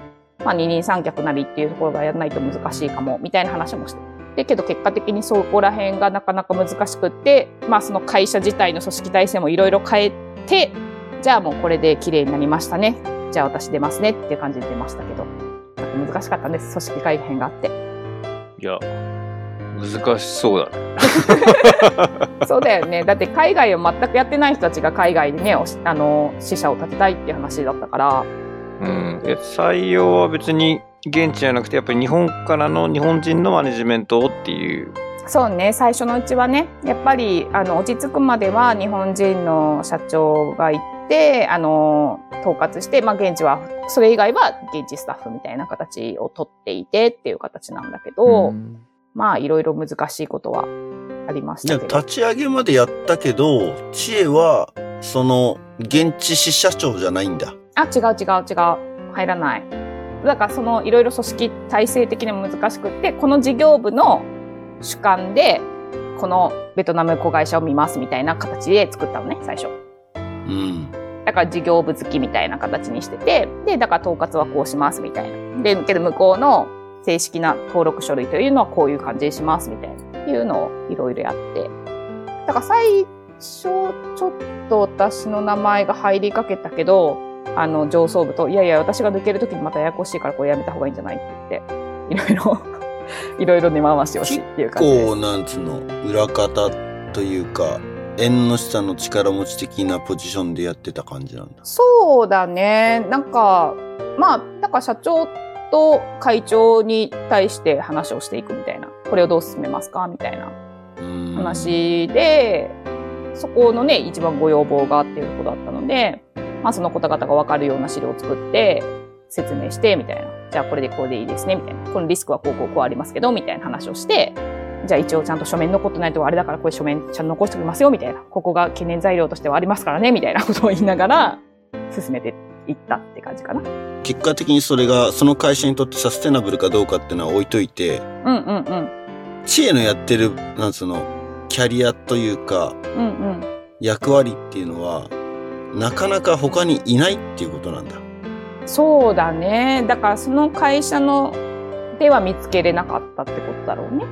まあ二人三脚なりっていうところがやらないと難しいかも、みたいな話もして。で、けど結果的にそこら辺がなかなか難しくって、まあその会社自体の組織体制もいろいろ変えて、じゃあもうこれで綺麗になりましたね。じゃあ私出ますねっていう感じで出ましたけど。なんか難しかったんです。組織改変があって。いや、難しそうだね。<laughs> そうだよね。だって海外を全くやってない人たちが海外でね、あの、支社を立てたいっていう話だったから。うん。で採用は別に現地じゃなくて、やっぱり日本からの日本人のマネジメントをっていう。そうね、最初のうちはね、やっぱり、あの、落ち着くまでは日本人の社長が行って、あの、統括して、まあ、現地は、それ以外は現地スタッフみたいな形を取っていてっていう形なんだけど、うんまあ、いろいろ難しいことはありましでたけど。も立ち上げまでやったけど、知恵は、その、現地支社長じゃないんだ。あ、違う違う違う。入らない。だからそのいろいろ組織体制的にも難しくって、この事業部の主観で、このベトナム子会社を見ますみたいな形で作ったのね、最初。うん。だから事業部好きみたいな形にしてて、で、だから統括はこうしますみたいな。で、けど向こうの正式な登録書類というのはこういう感じにしますみたいな。いうのをいろいろやって。だから最初、ちょっと私の名前が入りかけたけど、あの、上層部と、いやいや、私が抜けるときにまたややこしいからこれやめた方がいいんじゃないって言って、いろいろ、いろいろ根回しをしっていう感じですこう、。なんつうの、裏方というか、縁の下の力持ち的なポジションでやってた感じなんだ。そうだね。なんか、まあ、だから社長と会長に対して話をしていくみたいな。これをどう進めますかみたいな。話で、そこのね、一番ご要望があっていうことだったので、まあその方々がわかるような資料を作って、説明して、みたいな。じゃあこれでこうでいいですね、みたいな。このリスクはこうこうこうありますけど、みたいな話をして、じゃあ一応ちゃんと書面残ってないとあれだからこれ書面ちゃんと残しておきますよ、みたいな。ここが懸念材料としてはありますからね、みたいなことを言いながら、進めていったって感じかな。結果的にそれが、その会社にとってサステナブルかどうかっていうのは置いといて、うんうんうん。知恵のやってる、なんつうの、キャリアというか、うんうん。役割っていうのは、なかなか他にいないっていうことなんだ。そうだね。だからその会社のでは見つけれなかったってことだろうね。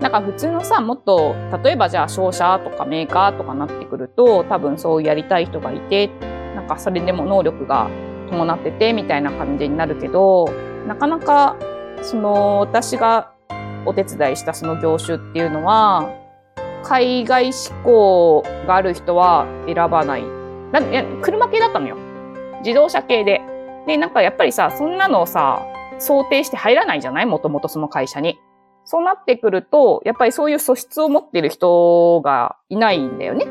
だから普通のさ、もっと、例えばじゃあ商社とかメーカーとかなってくると、多分そうやりたい人がいて、なんかそれでも能力が伴っててみたいな感じになるけど、なかなか、その、私がお手伝いしたその業種っていうのは、海外志向がある人は選ばない。車系だったのよ。自動車系で。で、なんかやっぱりさ、そんなのをさ、想定して入らないじゃない？もともとその会社に。そうなってくると、やっぱりそういう素質を持ってる人がいないんだよね。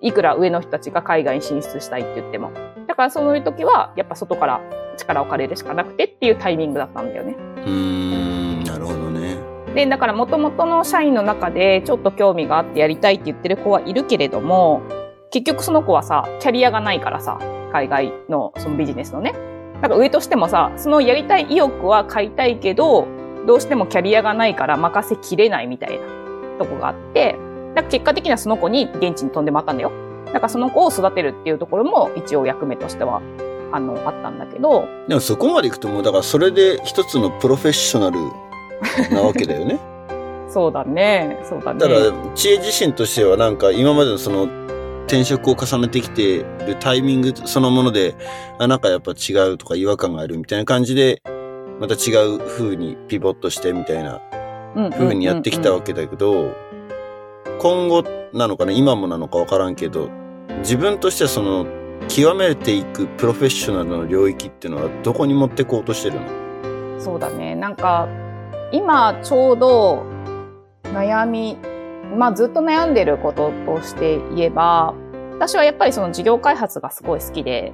いくら上の人たちが海外に進出したいって言っても。だからそういう時は、やっぱ外から力を借りるしかなくてっていうタイミングだったんだよね。うーん、なるほどね。で、だから元々の社員の中でちょっと興味があってやりたいって言ってる子はいるけれども、結局その子はさ、キャリアがないからさ、海外のそのビジネスのね。なんか上としてもさ、そのやりたい意欲は買いたいけど、どうしてもキャリアがないから任せきれないみたいなとこがあって、結果的にはその子に現地に飛んでもらったんだよ。だからその子を育てるっていうところも一応役目としては、あの、あったんだけど、でもそこまでいくともう、だからそれで一つのプロフェッショナルなわけだよね。<laughs> そうだね、そうだね。だから、知恵自身としてはなんか今までのその転職を重ねてきてるタイミングそのもので、あ、なんかやっぱ違うとか違和感があるみたいな感じで、また違う風にピボットしてみたいな風にやってきたわけだけど、今後なのかな今もなのかわからんけど、自分としてはその極めていくプロフェッショナルの領域っていうのはどこに持ってこうとしてるの？そうだね。なんか、今ちょうど悩み、まあずっと悩んでることとして言えば、私はやっぱりその事業開発がすごい好きで、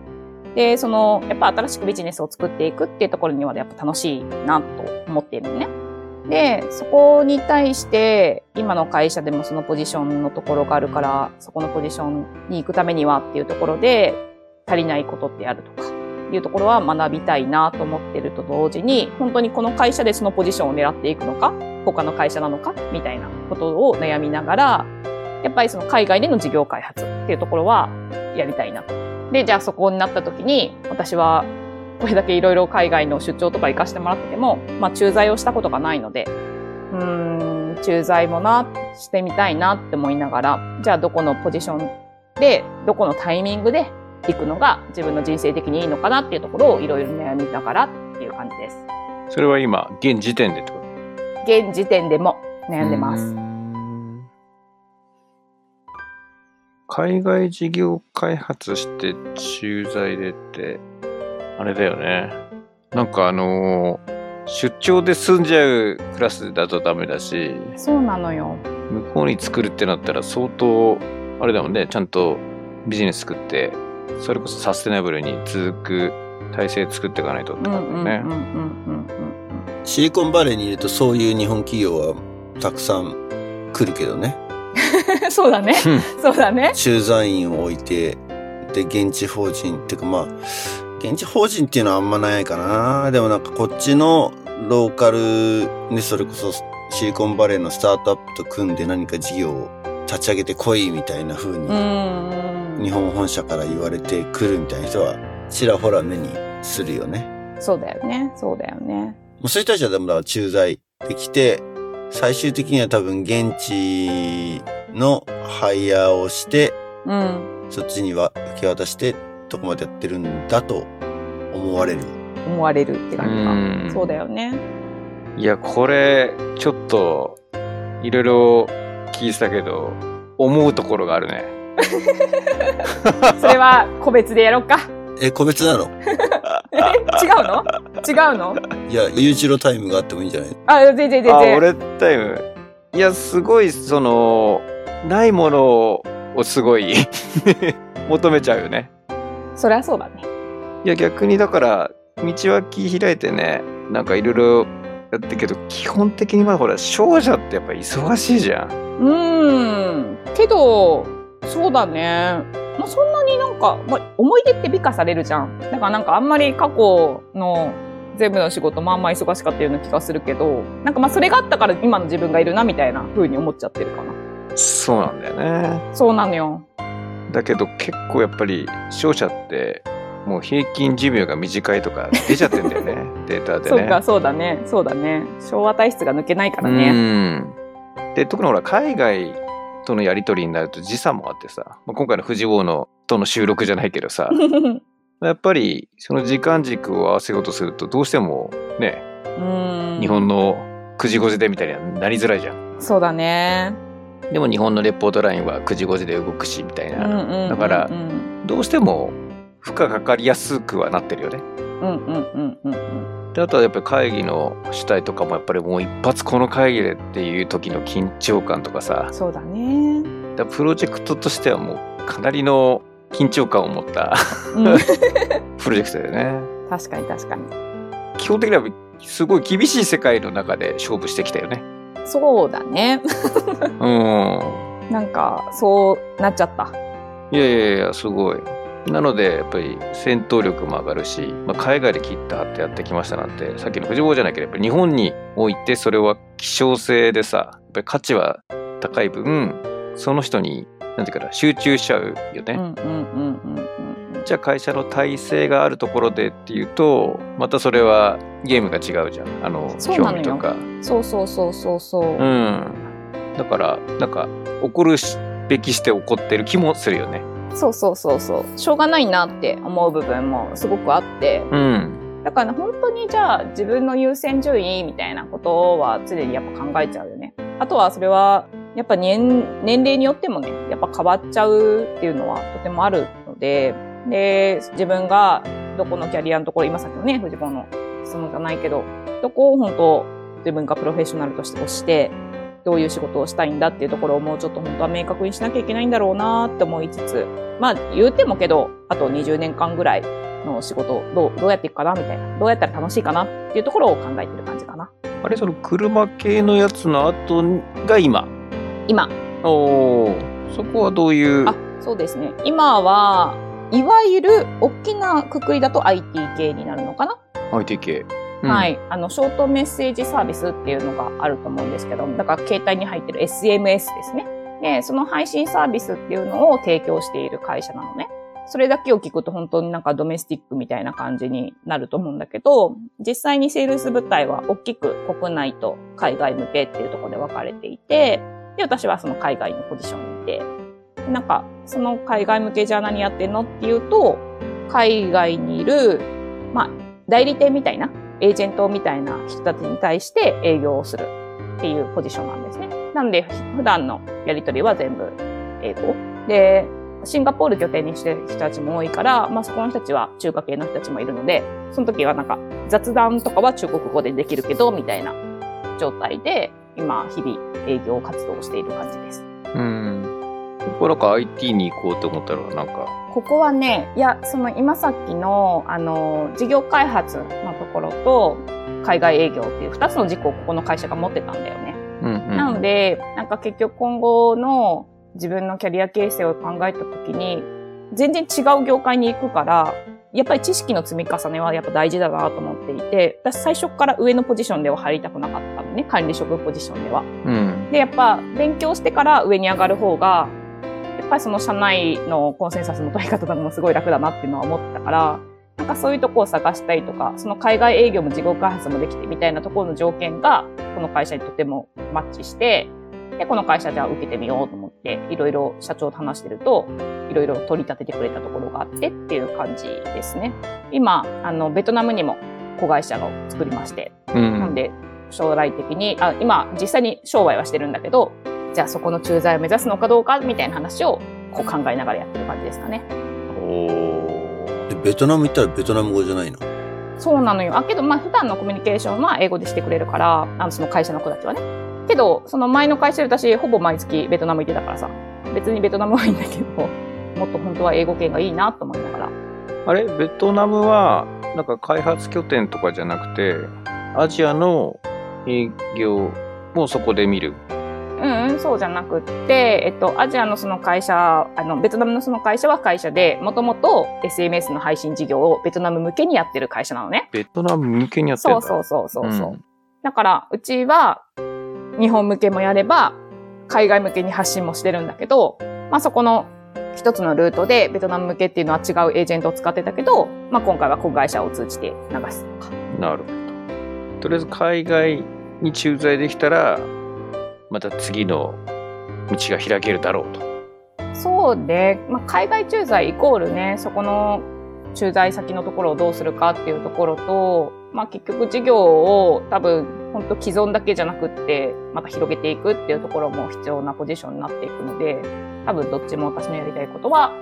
で、その、やっぱ新しくビジネスを作っていくっていうところにはやっぱ楽しいなと思っているのね。で、そこに対して、今の会社でもそのポジションのところがあるから、そこのポジションに行くためにはっていうところで、足りないことってあるとか、いうところは学びたいなと思ってると同時に、本当にこの会社でそのポジションを狙っていくのか、他の会社なのか、みたいなことを悩みながら、やっぱりその海外での事業開発っていうところはやりたいなと。で、じゃあそこになった時に、私はこれだけいろいろ海外の出張とか行かしてもらってても、まあ駐在をしたことがないので、うーん、駐在もな、してみたいなって思いながら、じゃあどこのポジションで、どこのタイミングで行くのが自分の人生的にいいのかなっていうところをいろいろ悩みながらっていう感じです。それは今、現時点でってこと？現時点でも悩んでます。ん海外事業開発して駐在でって、あれだよね。なんかあのー出張で住んじゃうクラスだとダメだし、そうなのよ。向こうに作るってなったら相当、あれだもんね、ちゃんとビジネス作って、それこそサステナブルに続く体制作っていかないとってうんうんうんうん感じだよね。うんシリコンバレーにいるとそういう日本企業はたくさん来るけどね。うん。そうだね。そうだね。駐在員を置いて、で、現地法人っていうかまあ、現地法人っていうのはあんまないかな。でもなんかこっちのローカルでそれこそシリコンバレーのスタートアップと組んで何か事業を立ち上げてこいみたいな風に。日本本社から言われてくるみたいな人はちらほら目にするよね。そうだよね。そうだよね。もうそういう人たちはでもだから駐在できて、最終的には多分現地のハイヤーをして、うん。そっちには受け渡して、どこまでやってるんだと思われる。思われるって感じうんか。そうだよね。いや、これ、ちょっと、いろいろ聞いてたけど、思うところがあるね。<laughs> それは個別でやろうか。え、個別なの？<laughs> え違うの？違うの？いや、ゆうちろタイムがあってもいいんじゃない？あ、全然全然。あ、俺タイム。いや、すごい、その、ないものをすごい <laughs> 求めちゃうよね。そりゃそうだね。いや、逆にだから、道は切り開いてね、なんかいろいろやってるけど、基本的にまだほら、少女ってやっぱ忙しいじゃん。うーん。けど、そうだね。まあ、そんなになんか、まあ、思い出って美化されるじゃん。だからなんかあんまり過去の全部の仕事まあまあ忙しかったような気がするけど、なんかまあそれがあったから今の自分がいるなみたいな風に思っちゃってるかな。そうなんだよね。そうなのよ。だけど結構やっぱり商社ってもう平均寿命が短いとか出ちゃってんだよね <laughs> データでね。そうか、そうだね。そうだね。昭和体質が抜けないからね。うん。で特にほら海外とのやり取りになると時差もあってさ、まあ、今回の藤王のとの収録じゃないけどさ <laughs> やっぱりその時間軸を合わせようとするとどうしてもねうん日本の9時5時でみたいになりづらいじゃん。そうだね。でも日本のレポートラインは9時5時で動くしみたいな、だからどうしても負荷かかりやすくはなってるよね。うんうんうんうんうん。であとはやっぱり会議の主体とかもやっぱりもう一発この会議でっていう時の緊張感とかさそうだね。だプロジェクトとしてはもうかなりの緊張感を持ったうん、<laughs> プロジェクトだよね。確かに確かに。基本的にはすごい厳しい世界の中で勝負してきたよね。そうだね。うん。なんか、そうなっちゃった。いやいやいや、すごい。なので、やっぱり戦闘力も上がるし、まあ、海外で切った張ってやってきましたなんて、さっきの藤坊じゃないけど、やっぱり日本においてそれは希少性でさ、やっぱり価値は高い分、その人に、なんていうかな、集中しちゃうよね。うんうんうんうんうんじゃあ会社の体制があるところでっていうと、またそれはゲームが違うじゃん。あの、興そうなのよ味とか。うん。そうそうそうそうそう。うん。だから、なんか、怒るべきして怒ってる気もするよね。そうそうそうそう。しょうがないなって思う部分もすごくあって。うん。だから本当にじゃあ自分の優先順位みたいなことは常にやっぱ考えちゃうよね。あとはそれはやっぱ年年齢によってもね、やっぱ変わっちゃうっていうのはとてもあるので、で、自分がどこのキャリアのところ、今さっきのね、藤子の質問じゃないけど、どこを本当自分がプロフェッショナルとして推して、どういう仕事をしたいんだっていうところをもうちょっと本当は明確にしなきゃいけないんだろうなって思いつつ、まあ言うてもけど、あと20年間ぐらいの仕事をどうどうやっていくかなみたいな。どうやったら楽しいかなっていうところを考えてる感じかな。あれ、その車系のやつの後が今？今。おお。そこはどういう？あ、そうですね。今は、いわゆる大きなくくりだと IT 系になるのかな、IT 系。うんは。い。あの、ショートメッセージサービスっていうのがあると思うんですけど、だから携帯に入ってる SMS ですね。で、その配信サービスっていうのを提供している会社なのね。それだけを聞くと本当になんかドメスティックみたいな感じになると思うんだけど、実際にセールス部隊は大きく国内と海外向けっていうところで分かれていて、で、私はその海外のポジションにいて、なんか、その海外向けじゃ何やってんの？っていうと、海外にいる、まあ、代理店みたいな、エージェントみたいな人たちに対して営業をするっていうポジションなんですね。なんで、普段のやり取りは全部英語。で、シンガポール拠点にしてる人たちも多いから、まあそこの人たちは中華系の人たちもいるので、その時はなんか雑談とかは中国語でできるけど、みたいな状態で、今、日々営業活動をしている感じです。うん。ここなんか IT に行こうと思ったら、なんか。ここはね、いや、その今さっきの、あの、事業開発のところと、海外営業っていう二つの軸をここの会社が持ってたんだよね。うんうん。なので、なんか結局今後の自分のキャリア形成を考えたときに、全然違う業界に行くから、やっぱり知識の積み重ねはやっぱ大事だなと思っていて、私最初から上のポジションでは入りたくなかったのね、管理職ポジションでは。うん。で、やっぱ勉強してから上に上がる方が、やっぱりその社内のコンセンサスの取り方とかもすごい楽だなっていうのは思ったから、なんかそういうとこを探したりとか、その海外営業も事業開発もできてみたいなところの条件が、この会社にとてもマッチして、で、この会社じゃあ受けてみようと思って、いろいろ社長と話してると、いろいろ取り立ててくれたところがあってっていう感じですね。今、あの、ベトナムにも子会社を作りまして、うん。なんで、将来的に、あ、今、実際に商売はしてるんだけど、じゃあそこの駐在を目指すのかどうか、みたいな話を、こう考えながらやってる感じですかね。おーでベトナム行ったらベトナム語じゃないの？そうなのよ。あ、けど、まあ、普段のコミュニケーションは英語でしてくれるから、あの、その会社の子たちはね。けど、その前の会社で私、ほぼ毎月ベトナム行ってたからさ、別にベトナムはいいんだけど、もっと本当は英語圏がいいなと思いながら。あれ？ベトナムは、なんか開発拠点とかじゃなくて、アジアの営業もそこで見る。うんうん、そうじゃなくって、えっと、アジアのその会社、あの、ベトナムのその会社は会社で、もともと SMS の配信事業をベトナム向けにやってる会社なのね。ベトナム向けにやってるんだ。そうそうそうそうそう。んだから、うちは、日本向けもやれば、海外向けに発信もしてるんだけど、まあそこの一つのルートでベトナム向けっていうのは違うエージェントを使ってたけど、まあ今回は子会社を通じて流すとか。なるほど。とりあえず海外に駐在できたら、また次の道が開けるだろうと。そうね。まあ海外駐在イコールね、そこの駐在先のところをどうするかっていうところと、まあ結局事業を多分本当既存だけじゃなくって、また広げていくっていうところも必要なポジションになっていくので、多分どっちも私のやりたいことは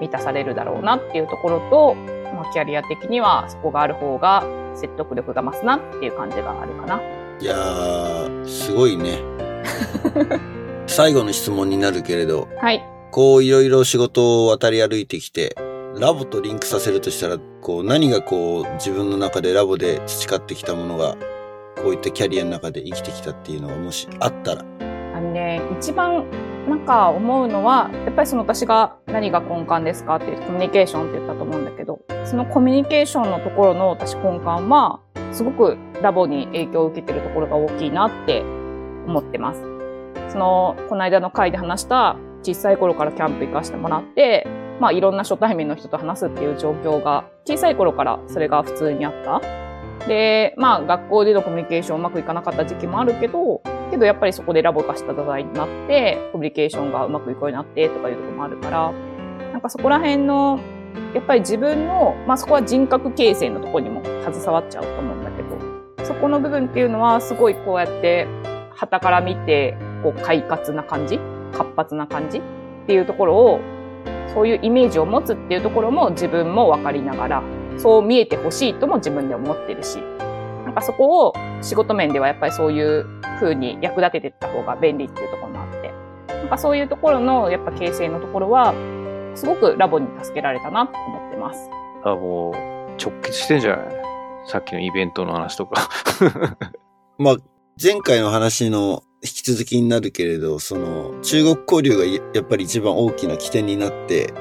満たされるだろうなっていうところと、まあキャリア的にはそこがある方が説得力が増すなっていう感じがあるかな。いやー、すごいね。<laughs> 最後の質問になるけれど、はい。こういろいろ仕事を渡り歩いてきて、ラボとリンクさせるとしたら、こう何がこう自分の中でラボで培ってきたものが、こういったキャリアの中で生きてきたっていうのがもしあったら、あのね、一番なんか思うのは、やっぱりその私が何が根幹ですかっていうコミュニケーションって言ったと思うんだけど、そのコミュニケーションのところの私根幹は、すごくラボに影響を受けてるところが大きいなって思ってます。その、この間の回で話した小さい頃からキャンプ行かせてもらって、まあいろんな初対面の人と話すっていう状況が、小さい頃からそれが普通にあった。で、まあ学校でのコミュニケーションうまくいかなかった時期もあるけど、けどやっぱりそこでラボ化した土台になって、コミュニケーションがうまくいくようになってとかいうとこもあるから、なんかそこら辺の、やっぱり自分の、まあそこは人格形成のとこにも携わっちゃうと思うんだけど、そこの部分っていうのはすごいこうやって、旗から見て、こう快活な感じ活発な感じっていうところを、そういうイメージを持つっていうところも自分も分かりながら、そう見えてほしいとも自分で思ってるし、なんかそこを仕事面ではやっぱりそういう風に役立てていった方が便利っていうところもあって、なんかそういうところのやっぱ形成のところは、すごくラボに助けられたなと思ってます。あ、もう直結してんじゃない？さっきのイベントの話とか。<laughs> まあ、前回の話の引き続きになるけれど、その、中国交流がややっぱり一番大きな起点になって、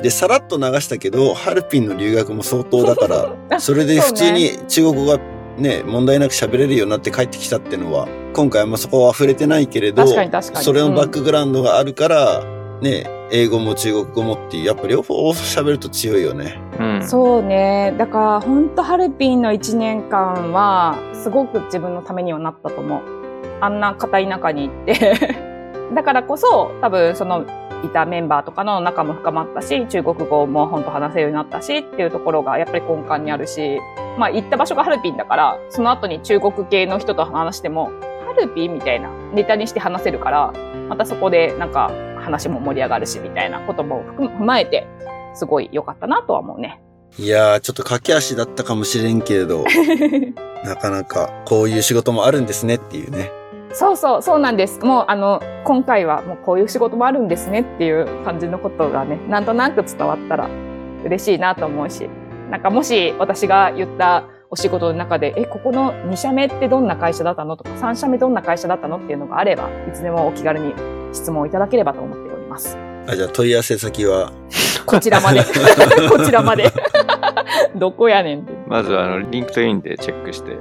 で、さらっと流したけど、ハルピンの留学も相当だから、<laughs> それで普通に中国語がね、問題なく喋れるようになって帰ってきたっていうのは、今回あんまそこは触れてないけれど。それのバックグラウンドがあるから、ね、英語も中国語もっていう、やっぱ両方喋ると強いよね。うん。そうね。だから、ほんとハルピンの1年間は、すごく自分のためにはなったと思う。あんな片田舎に行って。<laughs> だからこそ、多分、その、いたメンバーとかの仲も深まったし、中国語も本当話せるようになったし、っていうところがやっぱり根幹にあるし、まあ行った場所がハルピンだから、その後に中国系の人と話しても、ハルピンみたいなネタにして話せるから、またそこでなんか話も盛り上がるし、みたいなことも含踏まえて、すごい良かったなとは思うね。いやー、ちょっと駆け足だったかもしれんけれど、<laughs> なかなかこういう仕事もあるんですねっていうね。そうそう、そうなんです。もう、あの、今回はもうこういう仕事もあるんですねっていう感じのことがね、なんとなく伝わったら嬉しいなと思うし、なんかもし私が言ったお仕事の中で、え、ここの2社目ってどんな会社だったの？とか、3社目どんな会社だったの？っていうのがあれば、いつでもお気軽に質問いただければと思っております。あ、じゃあ問い合わせ先は、<laughs> こちらまで。<laughs> こちらまで。<laughs> どこやねんって。まずあの、リンクトインでチェックして。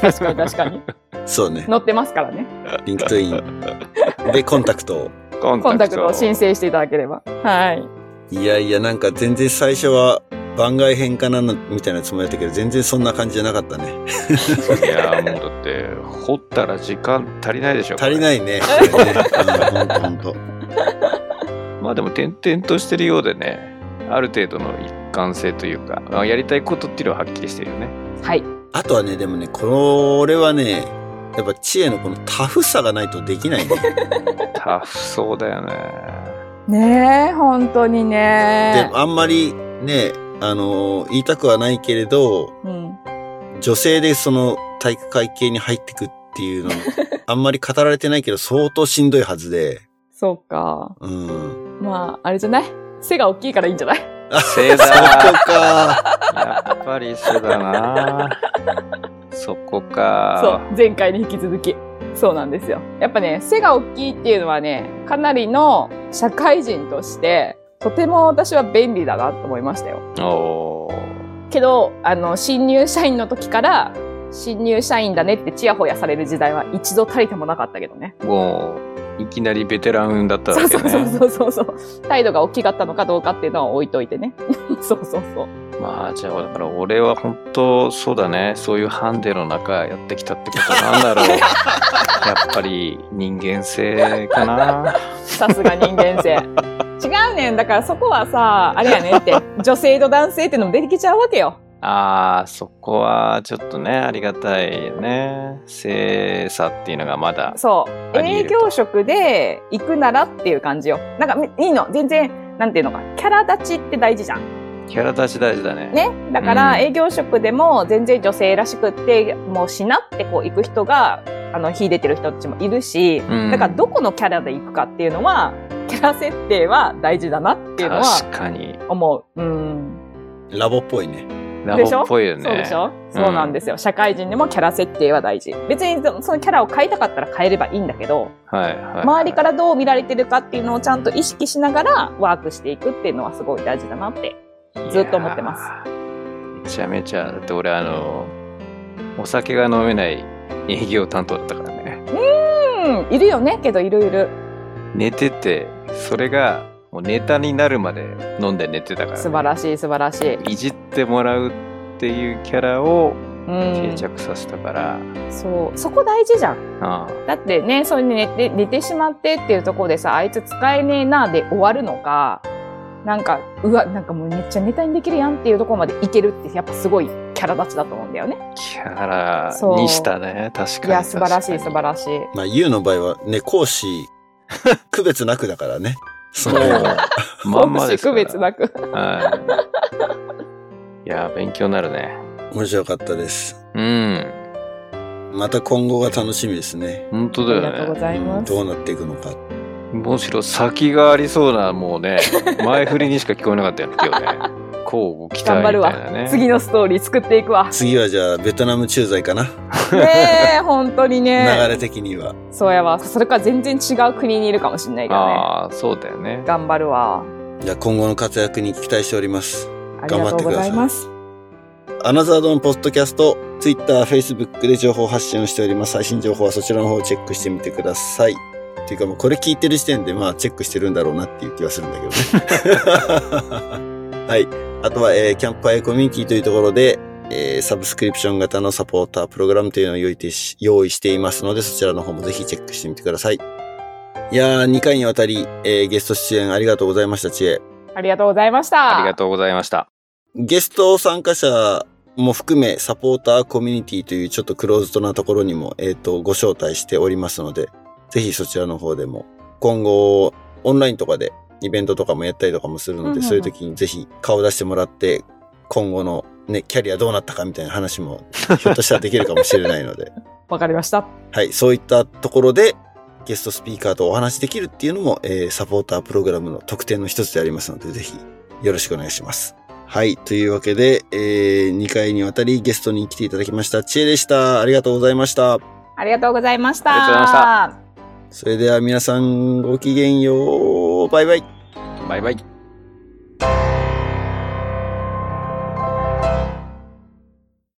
確かに確かに。そうね、載ってますからね。リンクトインでコンタクトを。コンタクトを申請。請していただければ。はい。いやいや、なんか全然最初は番外編かなのみたいなつもりだったけど、全然そんな感じじゃなかったね。いやーもうだって、掘ったら時間足りないでしょ。足りい。ないね。これねうんほんとほんと。<laughs> まあでも点々としてるようでね、ある程度の一貫性というか、まあやりたいことっていうのははっきりしてるよね。はい。あとはね、でもね、これはね、やっぱ知恵のこのタフさがないとできないね。<laughs> タフそうだよね。ねえ、本当にでね。あんまりね、あの言いたくはないけれど、うん。女性でその体育会系に入ってくっていうの、<laughs> あんまり語られてないけど相当しんどいはずで、そうか。うん。まあ、あれじゃない？背が大きいからいいんじゃない？せいだそこか。やっぱりそうだな。そこそうか。。前回に引き続き。そうなんですよ。やっぱね、背が大きいっていうのはね、かなりの社会人として、とても私は便利だなと思いましたよ。けど、あの、新入社員の時から、新入社員だねってチヤホヤされる時代は一度たりともなかったけどね。もいきなりベテランだったわけね。そうそうそうそう。態度が大きかったのかどうかっていうのは置いといてね。<laughs> そうそうそう。まあじゃあだから俺は本当そうだねそういうハンデの中やってきたってことなんだろう <laughs> やっぱり人間性かなさすが人間性。ねん。だからそこはさ、あれやねって、<laughs> 女性と男性ってのも出てきちゃうわけよ。あーそこはちょっとねありがたいよね性差っていうのがまだそう。営業職で行くならっていう感じよ。なんかいいの。全然、なんていうのか。キャラ立ちって大事じゃん。キャラ立ち大事だねね。だからうん営業職でも全然女性らしくって、もうしなってこう行く人が、あの、秀でてる人たちもいるし、うんだからどこのキャラで行くかっていうのは、キャラ設定は大事だなっていうのは確かに思う。うん。ラボっぽいね。ラボっぽいよねそうでしょ、そうなんですよ。社会人でもキャラ設定は大事。別にそそのキャラを変えたかったら変えればいいんだけど、はいはい、周りからどう見られてるかっていうのをちゃんと意識しながらワークしていくっていうのはすごい大事だなって。ずっと思ってますすめちゃめちゃだって俺あのお酒が飲めない営業担当だったからねうん、いるよね、けどいるいる。寝ててそれがもうネタになるまで飲んで寝てたから、素晴らしい素晴らしい。いじってもらうっていうキャラをうん定。着させたから、そう。そこ大事じゃん。あだってね、そういう寝て、寝てしまってっていうところでさ、あいつ使えねえなで終わるのか、なんか、うわ、なんかもうめっちゃネタにできるやんっていうところまでいけるって、やっぱすごいキャラ立ちだと思うんだよね。あキャラにしたね確かにいや、素晴らしい素晴ららしい。まあ、ユウの場合はね、講師、<laughs> 区別なくだからね。その、しいまんまですから区別なく。はいいや勉強になるね面白かったです。うんまた今後が楽しみですね。本当だよありがとうごねざいます。どうなっていくのか。むしろ先がありそうなもうね <laughs> 前振りにしか聞こえなかったよね今日ねこうご期待みたい頑張るわなね。次のストーリー作っていくわ。次はじゃあ、ベトナム駐在かな。ねえ、<laughs> 本当に流ね。れ的には。そうやわ。それか全然違う国にいるかもしれないけどね。ああそうだよね頑張るわ。じゃあ今後の活躍に期待しております。ありがとうございます。アナザードンポッドキャスト、ツイッター、フェイスブックで情報発信をしております。最新情報はそちらの方をチェックしてみてください。っていうかもうこれ聞いてる時点でまあチェックしてるんだろうなっていう気はするんだけどね。<laughs> はい。あとは、えーキャンプファイアコミュニティというところで、えーサブスクリプション型のサポータープログラムというのを用意てし用意していますので、そちらの方もぜひチェックしてみてください。いやー、2回にわたり、えーゲスト出演ありがとうございました、知恵。ありがとうございました。ありがとうございましたゲスト参加者も含め、サポーターコミュニティというちょっとクローズドなところにも、えっ、と、ご招待しておりますので、ぜひそちらの方でも、今後、オンラインとかでイベントとかもやったりとかもするので、うんうんうんそういう時にぜひ顔出してもらって、今後のね、キャリアどうなったかみたいな話も、ひょっとしたらできるかもしれないので、<laughs> わかりました。はい、そういったところで、ゲストスピーカーとお話しできるっていうのも、えーサポータープログラムの特典の一つでありますので、ぜひよろしくお願いします。はい。というわけで、えー、2回にわたりゲストに来ていただきました。知恵でした。ありがとうございました。ありがとうございました。ありがとうございましたそれでは皆さんごきげんよう。バイバイ。バイバイ